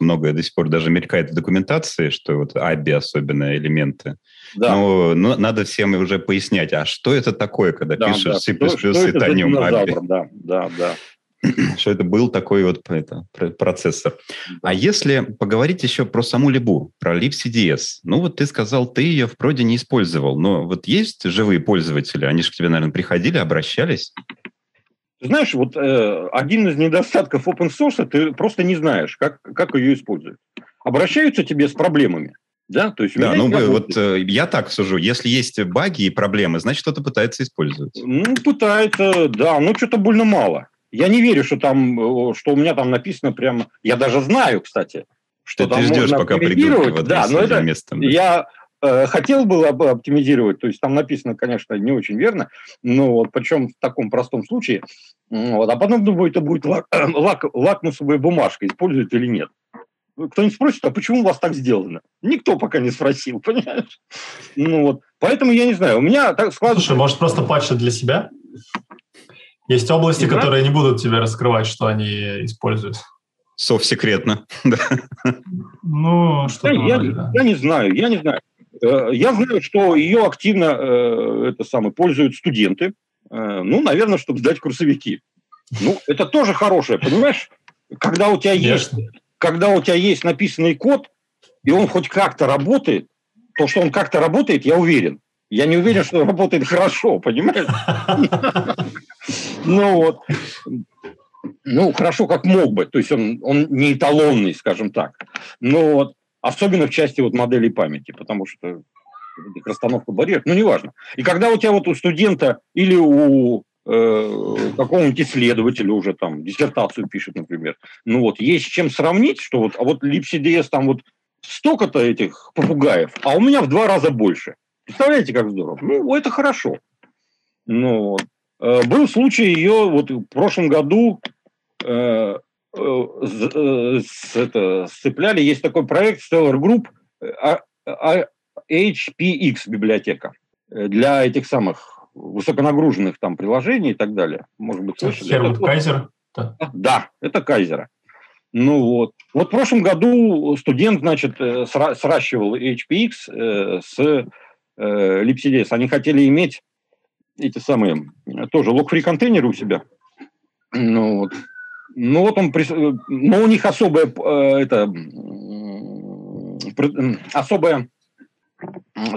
B: многое до сих пор даже мелькает в документации, что вот ABI особенно элементы. Да. Но, но надо всем уже пояснять, а что это такое, когда да, пишешь да. C++ что, что и Tanium ABI?
C: Да, да, да.
B: что это был такой вот это, процессор. А если поговорить еще про саму Либу, про libcds, ну вот ты сказал, ты ее в проде не использовал, но вот есть живые пользователи, они же к тебе, наверное, приходили, обращались?
C: Знаешь, вот э, один из недостатков open source, ты просто не знаешь, как, как ее использовать. Обращаются тебе с проблемами. Да,
B: то есть да, ну вот э, я так сужу. Если есть баги и проблемы, значит, кто-то пытается использовать.
C: Ну, пытается, да, но что-то больно мало. Я не верю, что там, э, что у меня там написано прямо. Я даже знаю, кстати, что
B: ты,
C: там
B: ты ждешь, пока придут
C: да, но это местом, да. я хотел было бы оптимизировать, то есть там написано, конечно, не очень верно, но вот причем в таком простом случае. Вот, а потом думаю, это будет лак, лак, лакмусовая бумажка, используют или нет. Кто-нибудь спросит, а почему у вас так сделано? Никто пока не спросил, понимаешь? Ну вот, поэтому я не знаю. У меня так
A: складывается... Слушай, может просто патчи для себя? Есть области, не которые не будут тебе раскрывать, что они используют.
B: Сов секретно.
C: Ну, что я, я, я не знаю, я не знаю. Э, я знаю, что ее активно э, это самое, пользуют студенты. Э, ну, наверное, чтобы сдать курсовики. Ну, это тоже хорошее, понимаешь? Когда у тебя есть, когда у тебя есть написанный код, и он хоть как-то работает, то, что он как-то работает, я уверен. Я не уверен, что работает хорошо, понимаешь? Ну вот. Ну, хорошо, как мог бы. То есть он, он не эталонный, скажем так. Но вот, особенно в части вот моделей памяти, потому что расстановка барьеров, ну, неважно. И когда у тебя вот у студента или у э, какого-нибудь исследователя уже там диссертацию пишет, например, ну вот, есть чем сравнить, что вот, а вот LibCDS там вот столько-то этих попугаев, а у меня в два раза больше. Представляете, как здорово? Ну, это хорошо. Ну, э, был случай ее, вот в прошлом году э, это, сцепляли, есть такой проект Stellar Group, а, а, HPX библиотека для этих самых высоконагруженных там приложений и так далее. Может быть,
A: слышали? Херберт Кайзер?
C: Да. да, это Кайзера. Ну вот. Вот в прошлом году студент, значит, э, сращивал HPX э, с э, LipCDS. Они хотели иметь эти самые, тоже лог-фри контейнеры у себя. Ну вот. Ну вот он, но у них особая, это, особая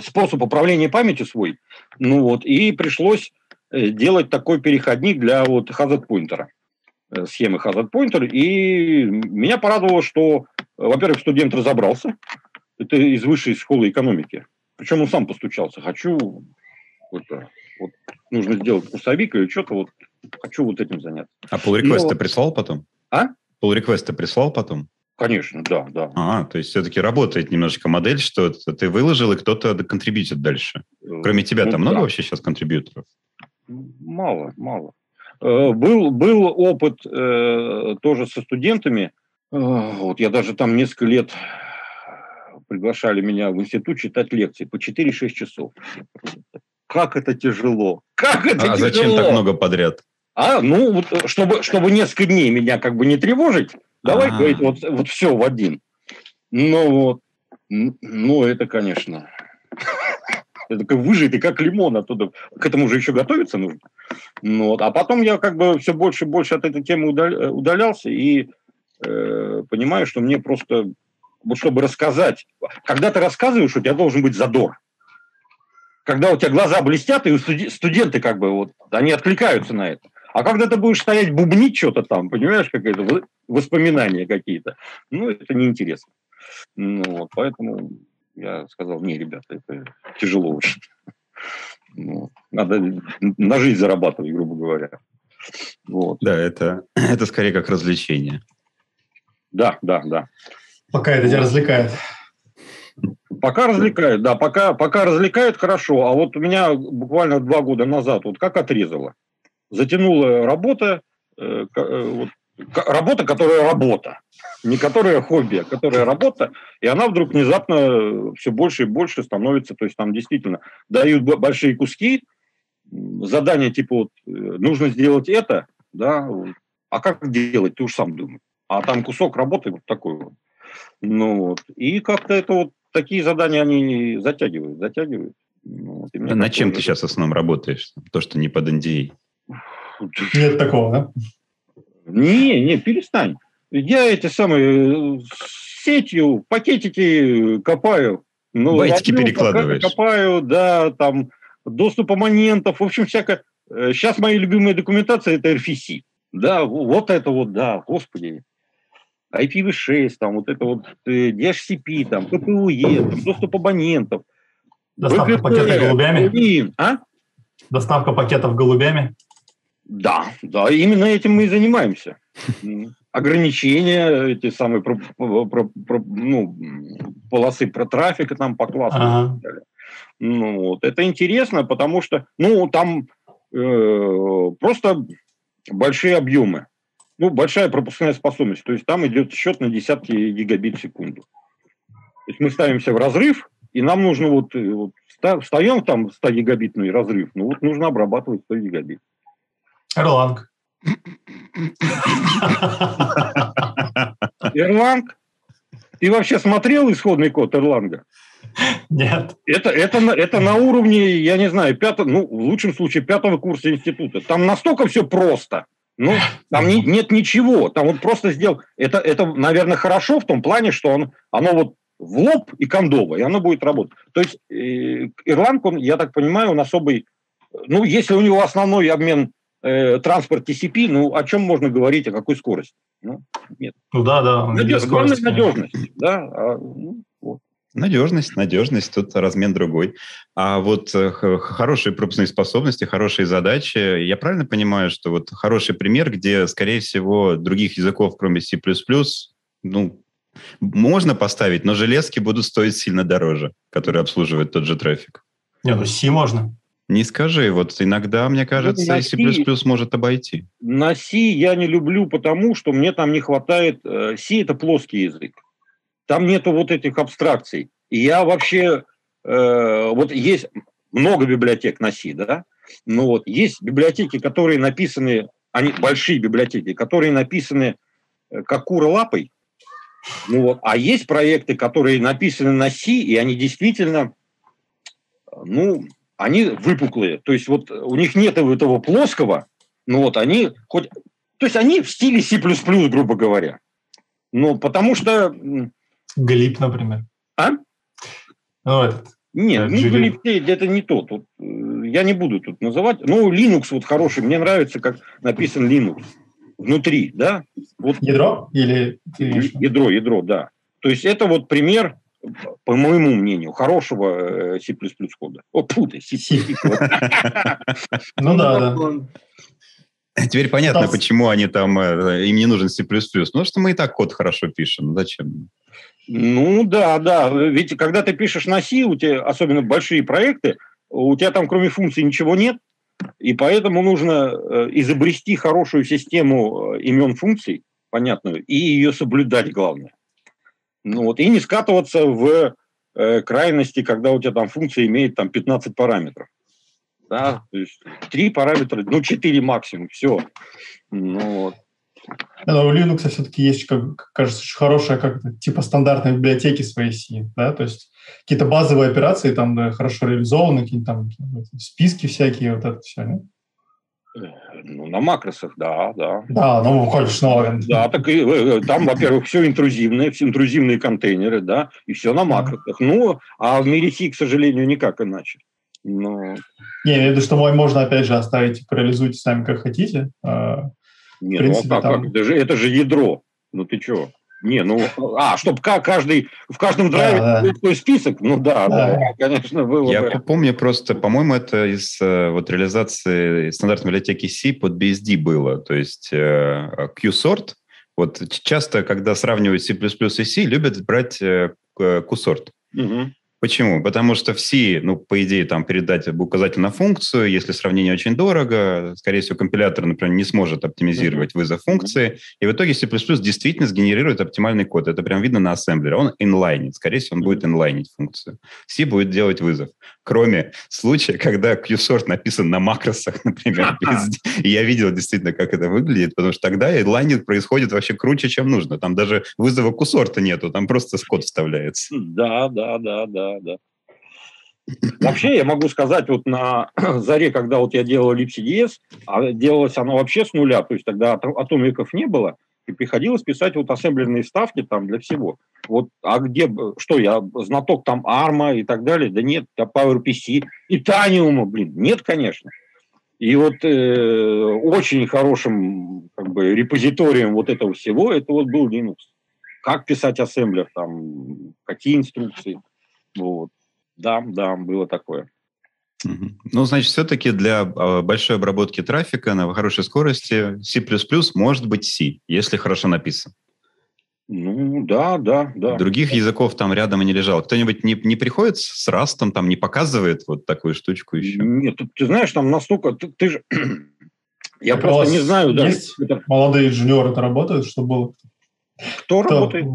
C: способ управления памятью свой. Ну вот, и пришлось делать такой переходник для вот hazard поинтера Э, схемы Hazard Pointer. И меня порадовало, что, во-первых, студент разобрался. Это из высшей школы экономики. Причем он сам постучался. Хочу вот, нужно сделать курсовик или что-то вот хочу вот этим заняться.
B: А pull request ты прислал потом?
C: А?
B: Pull request ты прислал потом?
C: Конечно, да, да.
B: А, то есть все-таки работает немножечко модель, что ты выложил, и кто-то контрибьютит дальше. Э, Кроме тебя, ну, там да. много вообще сейчас контрибьюторов?
C: Мало, мало. Э, был, был опыт э, тоже со студентами. Э, вот я даже там несколько лет приглашали меня в институт читать лекции по 4-6 часов. Как это тяжело! Как это а
B: тяжело! зачем так много подряд?
C: А, ну, вот, чтобы, чтобы несколько дней меня как бы не тревожить, давай говорить вот, вот все в один. Ну вот, ну это, конечно, это как выжить и как лимон оттуда. К этому же еще готовиться нужно. Ну, вот. А потом я как бы все больше и больше от этой темы удалялся и э, понимаю, что мне просто, вот чтобы рассказать, когда ты рассказываешь, у тебя должен быть задор. Когда у тебя глаза блестят, и студенты как бы вот, они откликаются на это. А когда ты будешь стоять бубнить что-то там, понимаешь, какие-то воспоминания какие-то, ну, это неинтересно. Ну, вот, поэтому я сказал, не, ребята, это тяжело очень. Ну, надо на жизнь зарабатывать, грубо говоря.
B: Вот. Да, это, это скорее как развлечение.
C: Да, да, да.
A: Пока это тебя развлекает.
C: Пока развлекает, да, пока, пока развлекает хорошо. А вот у меня буквально два года назад вот как отрезало. Затянула работа, э, э, вот, работа, которая работа. Не которая хобби, а которая работа. И она вдруг внезапно все больше и больше становится. То есть там действительно дают большие куски, задания типа вот э, нужно сделать это, да, а как делать, ты уж сам думай. А там кусок работы вот такой вот. Ну вот. И как-то это вот такие задания они затягивают, затягивают.
B: Ну, вот, а над чем ты сейчас в основном работаешь? То, что не под NDA?
A: Нет такого, да?
C: Не, не, перестань. Я эти самые сетью пакетики копаю.
B: Ну, Байтики перекладываешь.
C: Копаю, да, там доступ абонентов, в общем, всякое. Сейчас э, мои любимые документации это RFC. Да, вот это вот, да, господи. IPv6, там вот это вот э, DHCP, там, PPUE, доступ абонентов.
A: Доставка пакетов голубями? А? Доставка пакетов голубями?
C: Да, да, именно этим мы и занимаемся. Ограничения, эти самые про, про, про, ну, полосы про трафик там по классу. Ага. Ну, вот. Это интересно, потому что ну, там э, просто большие объемы. Ну, большая пропускная способность. То есть там идет счет на десятки гигабит в секунду. То есть мы ставимся в разрыв, и нам нужно вот, э, вот встаем там 100 гигабитный разрыв, ну вот нужно обрабатывать 100 гигабит.
A: Erlang.
C: Erlang? Ты вообще смотрел исходный код Erlang?
A: Нет.
C: Это, это, это на уровне, я не знаю, пятого, ну, в лучшем случае, пятого курса института. Там настолько все просто. Ну, там не, нет ничего. Там вот просто сделал... Это, это, наверное, хорошо в том плане, что он, оно вот в лоб и кондово, и оно будет работать. То есть э, Ирланд, он, я так понимаю, он особый... Ну, если у него основной обмен э, транспорт TCP, ну, о чем можно говорить, о какой скорости? Ну,
A: нет. Ну, да, да.
C: Надеж... Главное – надежность. Да, а, ну,
B: вот. Надежность, надежность, тут размен другой. А вот э, хорошие пропускные способности, хорошие задачи, я правильно понимаю, что вот хороший пример, где, скорее всего, других языков, кроме C++, ну, можно поставить, но железки будут стоить сильно дороже, которые обслуживают тот же трафик.
A: Не, ну C можно.
B: Не скажи, вот иногда, мне ну, кажется, ну, C++ может обойти.
C: На C я не люблю, потому что мне там не хватает... Э, C – это плоский язык. Там нету вот этих абстракций. И я вообще... Э, вот есть много библиотек на C, да? Ну вот, есть библиотеки, которые написаны... Они большие библиотеки, которые написаны как кура лапой. Ну вот. А есть проекты, которые написаны на C, и они действительно, ну, они выпуклые. То есть вот у них нет этого плоского, но вот они хоть... То есть они в стиле C++, грубо говоря. Ну, потому что...
A: Глип, например.
C: А?
A: Ну, этот.
C: Нет, ну, Глип, это не то. Тут, э, я не буду тут называть. Ну, Linux вот хороший. Мне нравится, как написан Linux внутри, да?
A: Вот. Ядро или
C: ядро, ядро, да. То есть это вот пример, по моему мнению, хорошего э, C++ кода. О, путай, C++
A: Ну да, да.
B: Теперь понятно, почему они там, э, им не нужен C++. Ну, что мы и так код хорошо пишем. Ну, зачем?
C: Ну, да, да. Ведь когда ты пишешь на C, у тебя, особенно большие проекты, у тебя там кроме функций ничего нет, и поэтому нужно э, изобрести хорошую систему э, имен функций, понятную, и ее соблюдать, главное. Ну вот, и не скатываться в э, крайности, когда у тебя там функция имеет там 15 параметров. Да, то есть три параметра, ну, четыре максимум, все. Ну, вот.
A: Но у Linux все-таки есть, как кажется, хорошая, как типа стандартной библиотеки своей C, да, то есть какие-то базовые операции там да, хорошо реализованы, какие-то там списки всякие, вот это все, нет?
C: Ну, на макросах, да, да.
A: Да, ну, конечно,
C: Да, так и, э, э, там, во-первых, все интрузивное, все интрузивные контейнеры, да, и все на макросах. Ну, а в мире C, к сожалению, никак иначе.
A: Но... Не, я имею в виду, что можно, опять же, оставить, реализуйте сами, как хотите.
C: А, Нет, принципе, ну, а как, там... как? Это, же, это же ядро. Ну, ты чего? Не, ну, а, чтобы каждый, в каждом драйве да, свой список, ну да, да, да конечно, было
B: Я бы. помню просто, по-моему, это из э, вот реализации стандартной библиотеки C под BSD было, то есть э, QSort, вот часто, когда сравнивают C++ и C, любят брать э, QSort. Угу. Почему? Потому что все, ну, по идее, там передать указатель на функцию, если сравнение очень дорого, скорее всего, компилятор, например, не сможет оптимизировать mm-hmm. вызов функции, и в итоге C++ действительно сгенерирует оптимальный код. Это прям видно на ассемблере. Он инлайнит, скорее всего, он будет инлайнить функцию. C будет делать вызов. Кроме случая, когда QSort написан на макросах, например, и я видел действительно, как это выглядит, потому что тогда инлайнит происходит вообще круче, чем нужно. Там даже вызова QSort нету, там просто код вставляется.
C: Да, да, да, да да, Вообще, я могу сказать, вот на заре, когда вот я делал LibCDS, а делалось оно вообще с нуля, то есть тогда атомиков не было, и приходилось писать вот ассемблерные ставки там для всего. Вот, а где, что я, знаток там арма и так далее? Да нет, я PowerPC, и Таниума, блин, нет, конечно. И вот э, очень хорошим как бы репозиторием вот этого всего это вот был Linux. Как писать ассемблер, там, какие инструкции. Вот. Да, да, было такое.
B: Ну, значит, все-таки для а, большой обработки трафика на хорошей скорости C++ может быть C, если хорошо написан.
C: Ну, да, да, да.
B: Других языков там рядом и не лежал. Кто-нибудь не, не приходит с растом, там не показывает вот такую штучку еще?
C: Нет, ты, ты знаешь, там настолько... Ты, ты же... Я так просто не знаю,
A: да. Есть молодые инженеры-то работают, что было?
C: Кто, Кто работает?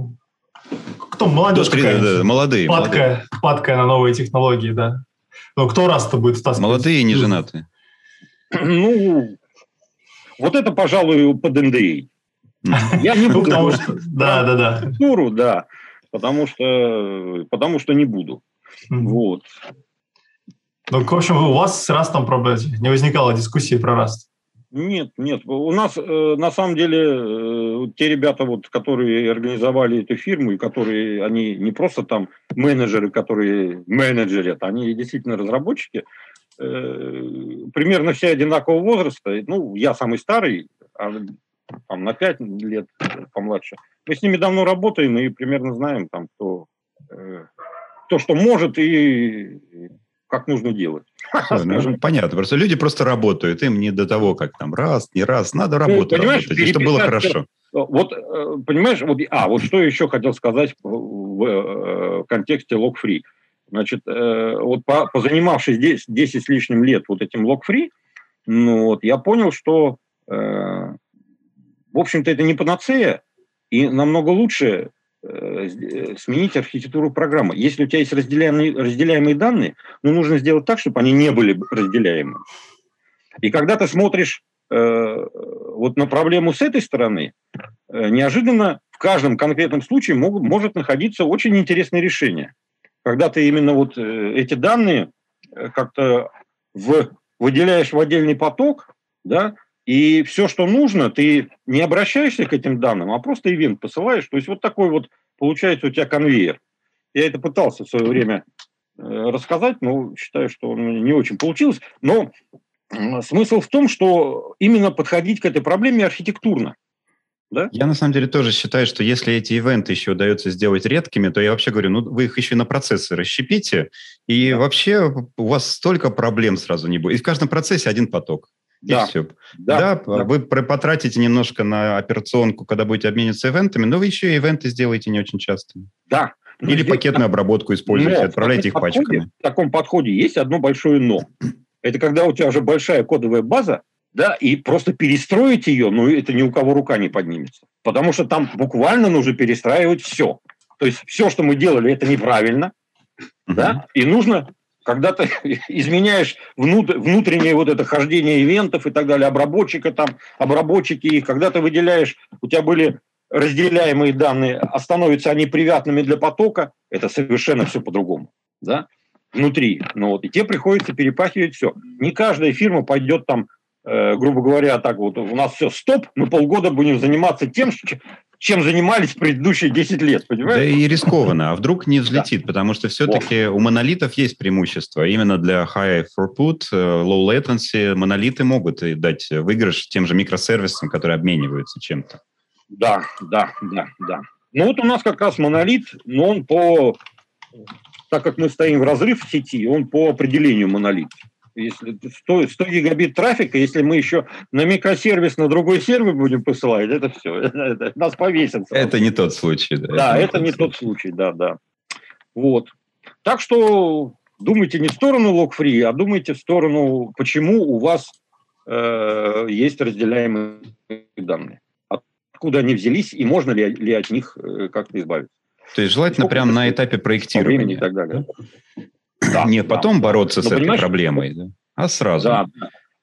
A: Кто молодежь
B: да, да, молодые,
A: падкая, молодые. падкая на новые технологии, да. Но кто раз-то будет
B: таскать? Молодые и не женатые.
C: Ну, вот это, пожалуй, под НДА.
A: Я не буду. Потому что, да, да, да.
C: Культуру, да. Потому что, потому что не буду. Вот.
A: Ну, в общем, у вас с Растом не возникало дискуссии про Раст?
C: Нет, нет. У нас э, на самом деле те ребята, вот, которые организовали эту фирму, и которые, они не просто там менеджеры, которые менеджерят, они действительно разработчики, э, примерно все одинакового возраста. Ну, я самый старый, а, там, на 5 лет помладше. Мы с ними давно работаем и примерно знаем, там, кто, э, кто что может и как нужно делать.
B: Ну, понятно, просто люди просто работают, им не до того, как там раз, не раз, надо ну, работать, работать, чтобы было хорошо.
C: Вот, э, понимаешь, вот, а, вот что еще хотел сказать в, в, э, в контексте log-free. Значит, э, вот по, позанимавшись 10, 10 с лишним лет вот этим log-free, ну, вот, я понял, что, э, в общем-то, это не панацея, и намного лучше Э, э, сменить архитектуру программы. Если у тебя есть разделяемые, разделяемые данные, ну, нужно сделать так, чтобы они не были разделяемы. И когда ты смотришь э, вот на проблему с этой стороны, э, э, неожиданно в каждом конкретном случае могут, может находиться очень интересное решение. Когда ты именно вот э, эти данные как-то в, выделяешь в отдельный поток, да, и все, что нужно, ты не обращаешься к этим данным, а просто ивент посылаешь. То есть вот такой вот получается у тебя конвейер. Я это пытался в свое время рассказать, но считаю, что он не очень получилось. Но смысл в том, что именно подходить к этой проблеме архитектурно.
B: Да? Я на самом деле тоже считаю, что если эти ивенты еще удается сделать редкими, то я вообще говорю, ну вы их еще на процессы расщепите, и да. вообще у вас столько проблем сразу не будет. И в каждом процессе один поток. Да. И все. Да, да, да, вы потратите немножко на операционку, когда будете обмениваться ивентами, но вы еще и ивенты сделаете не очень часто.
C: Да.
B: Или здесь, пакетную обработку используете, но отправляете их
C: подходе,
B: пачками.
C: В таком подходе есть одно большое «но». Это когда у тебя уже большая кодовая база, да, и просто перестроить ее, ну, это ни у кого рука не поднимется. Потому что там буквально нужно перестраивать все. То есть все, что мы делали, это неправильно, uh-huh. да, и нужно, когда ты изменяешь внут- внутреннее вот это хождение ивентов и так далее, обработчика там, обработчики, и когда ты выделяешь, у тебя были разделяемые данные, а становятся они привязанными для потока, это совершенно все по-другому, да внутри. Ну, вот, и тебе приходится перепахивать все. Не каждая фирма пойдет там, э, грубо говоря, так вот, у нас все, стоп, мы полгода будем заниматься тем, чем занимались предыдущие 10 лет, понимаешь? Да
B: и рискованно, а вдруг не взлетит, да. потому что все-таки вот. у монолитов есть преимущество. Именно для high throughput, э, low latency монолиты могут дать выигрыш тем же микросервисам, которые обмениваются чем-то.
C: Да, да, да, да. Ну вот у нас как раз монолит, но он по так как мы стоим в разрыв в сети, он по определению монолит. Если 100, 100 гигабит трафика, если мы еще на микросервис на другой сервер будем посылать, это все, это, это, нас повесят.
B: Сразу. Это не тот случай.
C: Да, да это, не, тот, случай. да, да. Вот. Так что думайте не в сторону лог-фри, а думайте в сторону, почему у вас э, есть разделяемые данные. Откуда они взялись и можно ли, ли от них э, как-то избавиться.
B: То есть желательно прямо на этапе проектирования.
C: и так далее.
B: Да, Не да, потом бороться Но, с этой проблемой, да? а сразу. Да,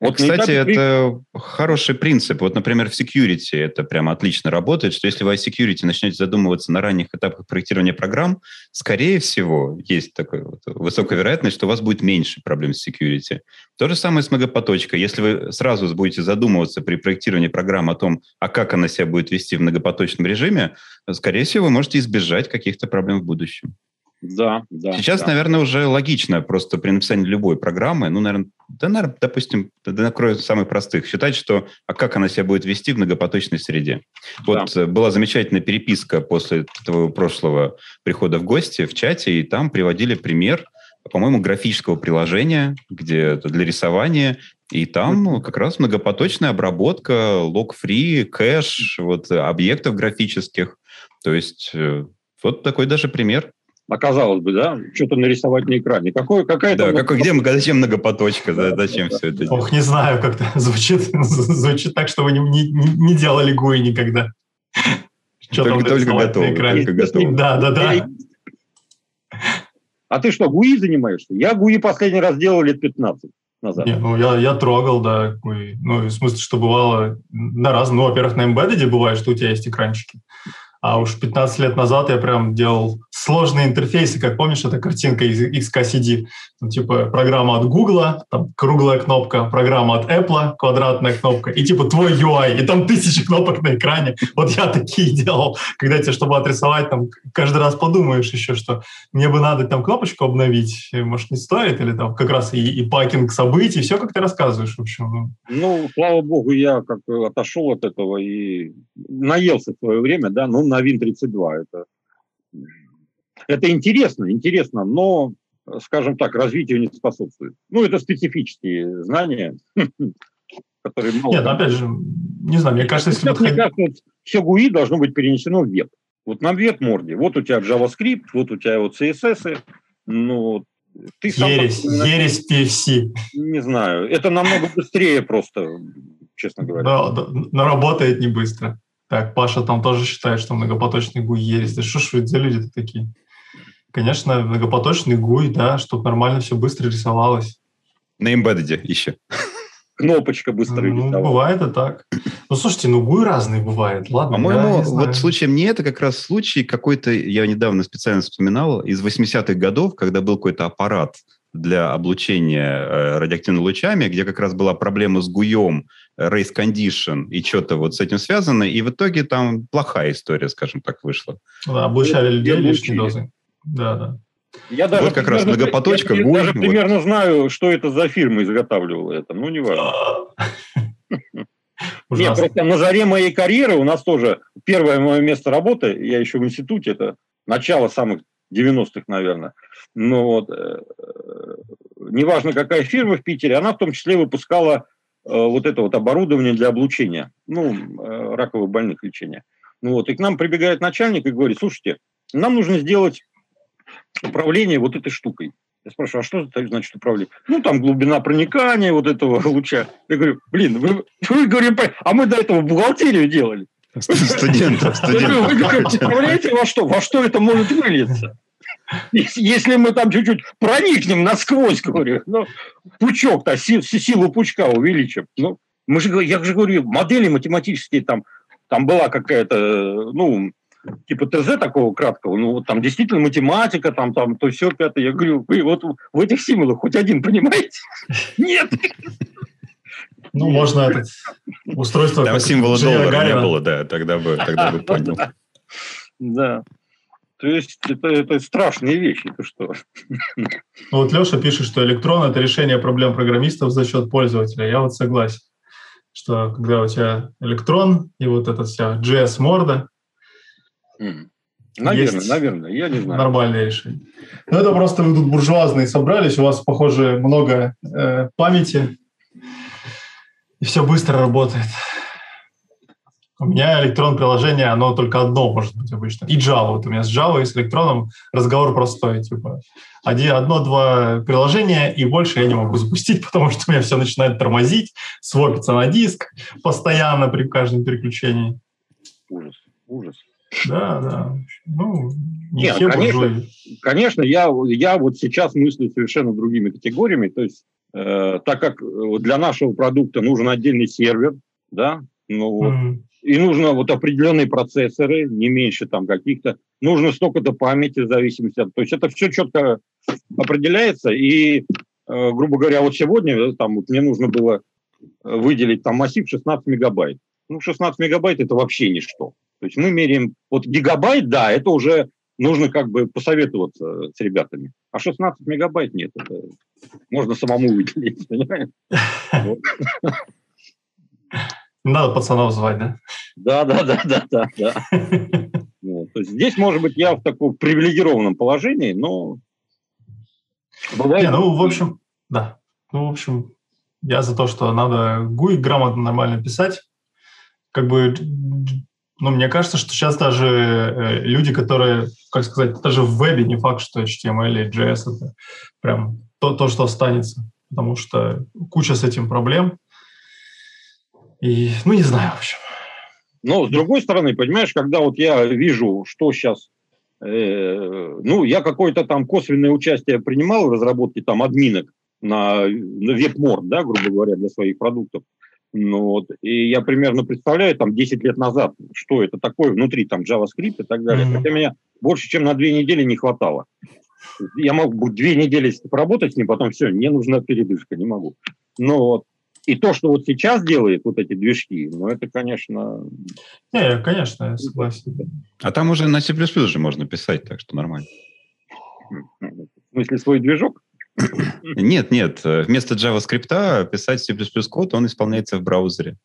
B: вот Кстати, это хороший принцип. Вот, например, в security это прямо отлично работает, что если вы о security начнете задумываться на ранних этапах проектирования программ, скорее всего, есть такая вот высокая вероятность, что у вас будет меньше проблем с security. То же самое с многопоточкой. Если вы сразу будете задумываться при проектировании программ о том, а как она себя будет вести в многопоточном режиме, скорее всего, вы можете избежать каких-то проблем в будущем.
C: Да, да.
B: Сейчас,
C: да.
B: наверное, уже логично просто при написании любой программы, ну, наверное, да, наверное, допустим, да, накрою самых простых, считать, что а как она себя будет вести в многопоточной среде. Вот да. Э, была замечательная переписка после этого прошлого прихода в гости в чате, и там приводили пример, по-моему, графического приложения, где для рисования, и там как раз многопоточная обработка, лог-фри, кэш, вот объектов графических. То есть э, вот такой даже пример
C: оказалось бы, да, что-то нарисовать на экране. Какое, какая
B: да, как, где, зачем многопоточка, да, зачем да, все это?
A: Ох, не знаю, как-то звучит, звучит так, что вы не, не, не делали GUI никогда.
B: Что только, только готово. Только готово.
A: Да, да, да.
C: А ты что, GUI занимаешься? Я GUI последний раз делал лет 15 назад.
A: Не, ну, я, я трогал, да, GUI. Ну, в смысле, что бывало на разном. Ну, во-первых, на Embedded бывает, что у тебя есть экранчики. А уж 15 лет назад я прям делал сложные интерфейсы, как помнишь, эта картинка из XKCD. Там, типа программа от Google, там круглая кнопка, программа от Apple, квадратная кнопка, и типа твой UI, и там тысячи кнопок на экране. Вот я такие делал, когда тебе, чтобы отрисовать, там каждый раз подумаешь еще, что мне бы надо там кнопочку обновить, может, не стоит, или там как раз и, и пакинг событий, все, как ты рассказываешь, в общем.
C: Ну. ну, слава богу, я как отошел от этого и наелся в свое время, да, ну, на Win32. Это, это интересно, интересно, но, скажем так, развитию не способствует. Ну, это специфические знания,
A: которые... Мало Нет, опять же, не знаю, мне кажется, если...
C: Мне кажется, все GUI должно быть перенесено в веб. Вот на веб-морде. Вот у тебя JavaScript, вот у тебя вот CSS, ну,
A: ты ересь, сам, ересь PFC.
C: Не знаю. Это намного быстрее просто, честно говоря.
A: Да, да, но работает не быстро. Так, Паша там тоже считает, что многопоточный GUI ересь. Да что ж вы за люди-то такие? Конечно, многопоточный GUI, да, чтобы нормально все быстро рисовалось.
B: На embedded еще.
C: кнопочка быстро
A: Ну,
C: рисовать.
A: бывает и так. Ну, слушайте, ну, гуй разный бывает. Ладно,
B: По-моему,
A: не
B: вот случай мне это как раз случай какой-то, я недавно специально вспоминал, из 80-х годов, когда был какой-то аппарат для облучения э, радиоактивными лучами, где как раз была проблема с гуем, race condition и что-то вот с этим связано, и в итоге там плохая история, скажем так, вышла.
A: Да, облучали людей лишней дозой. Да, да.
C: Я даже
B: Вот как раз
C: примерно-
B: многопоточка,
C: я
B: гуй,
C: даже
B: вот.
C: примерно знаю, что это за фирма изготавливала это. Ну, не важно. Нет, просто на заре моей карьеры у нас тоже первое мое место работы, я еще в институте, это начало самых 90-х, наверное. Но вот, э, э, неважно какая фирма в Питере, она в том числе выпускала э, вот это вот оборудование для облучения, ну, э, раковых больных лечения. Ну вот, и к нам прибегает начальник и говорит, слушайте, нам нужно сделать управление вот этой штукой. Я спрашиваю, а что это значит управление? Ну, там глубина проникания вот этого луча. Я говорю, блин, вы, вы говорю, а мы до этого бухгалтерию делали.
B: Студентов,
C: говорю, вы
B: студентов.
C: представляете, во что, во что это может вылиться? Если, мы там чуть-чуть проникнем насквозь, говорю, ну, пучок-то, си- си- силу пучка увеличим. Ну, мы же, я же говорю, модели математические там, там была какая-то, ну, типа ТЗ такого краткого, ну, вот там действительно математика, там, там, то все пятое. Я говорю, вы вот в этих символах хоть один понимаете? Нет.
A: Ну, можно этот устройство...
B: Там символа доллара не было, да, тогда бы, тогда бы понял.
C: Да. То есть это, это страшные вещи, ты что?
A: Ну, вот Леша пишет, что электрон – это решение проблем программистов за счет пользователя. Я вот согласен, что когда у тебя электрон и вот эта вся JS-морда,
C: Наверное,
A: Есть.
C: наверное, я не знаю.
A: нормальное решение. Ну, это просто вы тут буржуазные собрались, у вас, похоже, много э, памяти, и все быстро работает. У меня электрон-приложение, оно только одно может быть обычно. И Java. Вот у меня с Java и с электроном разговор простой. Типа один, одно-два приложения, и больше я не могу запустить, потому что у меня все начинает тормозить, свопится на диск постоянно при каждом переключении.
C: Ужас, ужас.
A: Да, да. Ну, не
C: Нет,
A: все
C: конечно.
A: буржуи.
C: Конечно, я, я вот сейчас мыслю совершенно другими категориями. То есть, э, так как э, для нашего продукта нужен отдельный сервер, да, ну
A: М.
C: и нужно вот определенные процессоры, не меньше там каких-то, нужно столько-то памяти в зависимости от... То есть это все четко определяется, и, э, грубо говоря, вот сегодня э, там вот мне нужно было э, выделить там массив 16 мегабайт. Ну, 16 мегабайт – это вообще ничто. То есть мы меряем... Вот гигабайт, да, это уже нужно как бы посоветоваться с ребятами. А 16 мегабайт нет, это можно самому выделить, понимаешь?
A: Надо пацанов звать, да?
C: Да, да, да, да, да, да. Вот. То есть здесь, может быть, я в таком привилегированном положении, но бывает...
A: Не, ну, в общем, да. Ну, в общем, я за то, что надо GUI грамотно, нормально писать. Как бы, ну, мне кажется, что сейчас даже э, люди, которые, как сказать, даже в вебе не факт, что HTML и JS это прям то, то, что останется. Потому что куча с этим проблем. И, ну, не знаю, в общем.
C: Но, с другой стороны, понимаешь, когда вот я вижу, что сейчас... э, ну, я какое-то там косвенное участие принимал в разработке там админок на, на WebMord, да, грубо говоря, для своих продуктов. Ну, вот, и я примерно представляю, там, 10 лет назад, что это такое внутри, там, JavaScript и так далее.
A: Мгм.
C: Хотя меня больше, чем на две недели не хватало. Я могу две недели поработать с ним, потом все, мне нужна передышка, не могу. Ну, вот. И то, что вот сейчас делает вот эти движки, ну, это, конечно,
A: Не, конечно, я согласен.
B: А там уже на C++ же можно писать, так что нормально.
C: в смысле, свой движок.
B: Нет, нет, вместо JavaScript писать C++ код, он исполняется в браузере.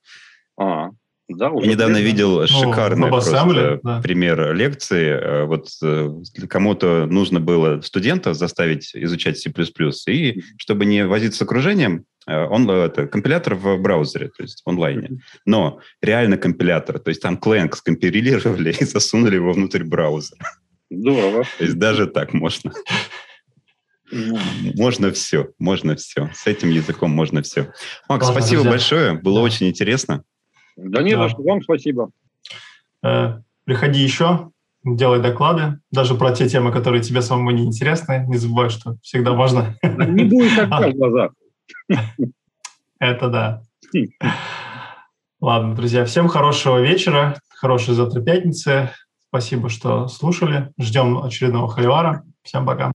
C: А, да, уже
B: Я недавно
C: интересно.
B: видел шикарный
A: WebAssembly,
B: просто
A: да.
B: пример лекции. Вот э, кому-то нужно было студента заставить изучать C++, и чтобы не возиться с окружением, э, он э, это компилятор в браузере, то есть в онлайне. Но реально компилятор, то есть там Clang скомпилировали и засунули его внутрь браузера.
C: Здорово.
B: То есть даже так можно. Можно все, можно все. С этим языком можно все. Макс,
A: Ладно,
B: спасибо
A: друзья.
B: большое. Было
A: Да.
B: очень интересно.
C: Да не
A: Да.
C: за что, вам спасибо.
A: Э, Приходи еще, делай доклады, даже про те темы, которые тебе самому не интересны. Не забывай, что всегда можно.
C: Не будет огня в глазах.
A: Это да. Ладно, друзья, всем хорошего вечера, хорошей завтра пятницы. Спасибо, что слушали. Ждем очередного холивара. Всем пока.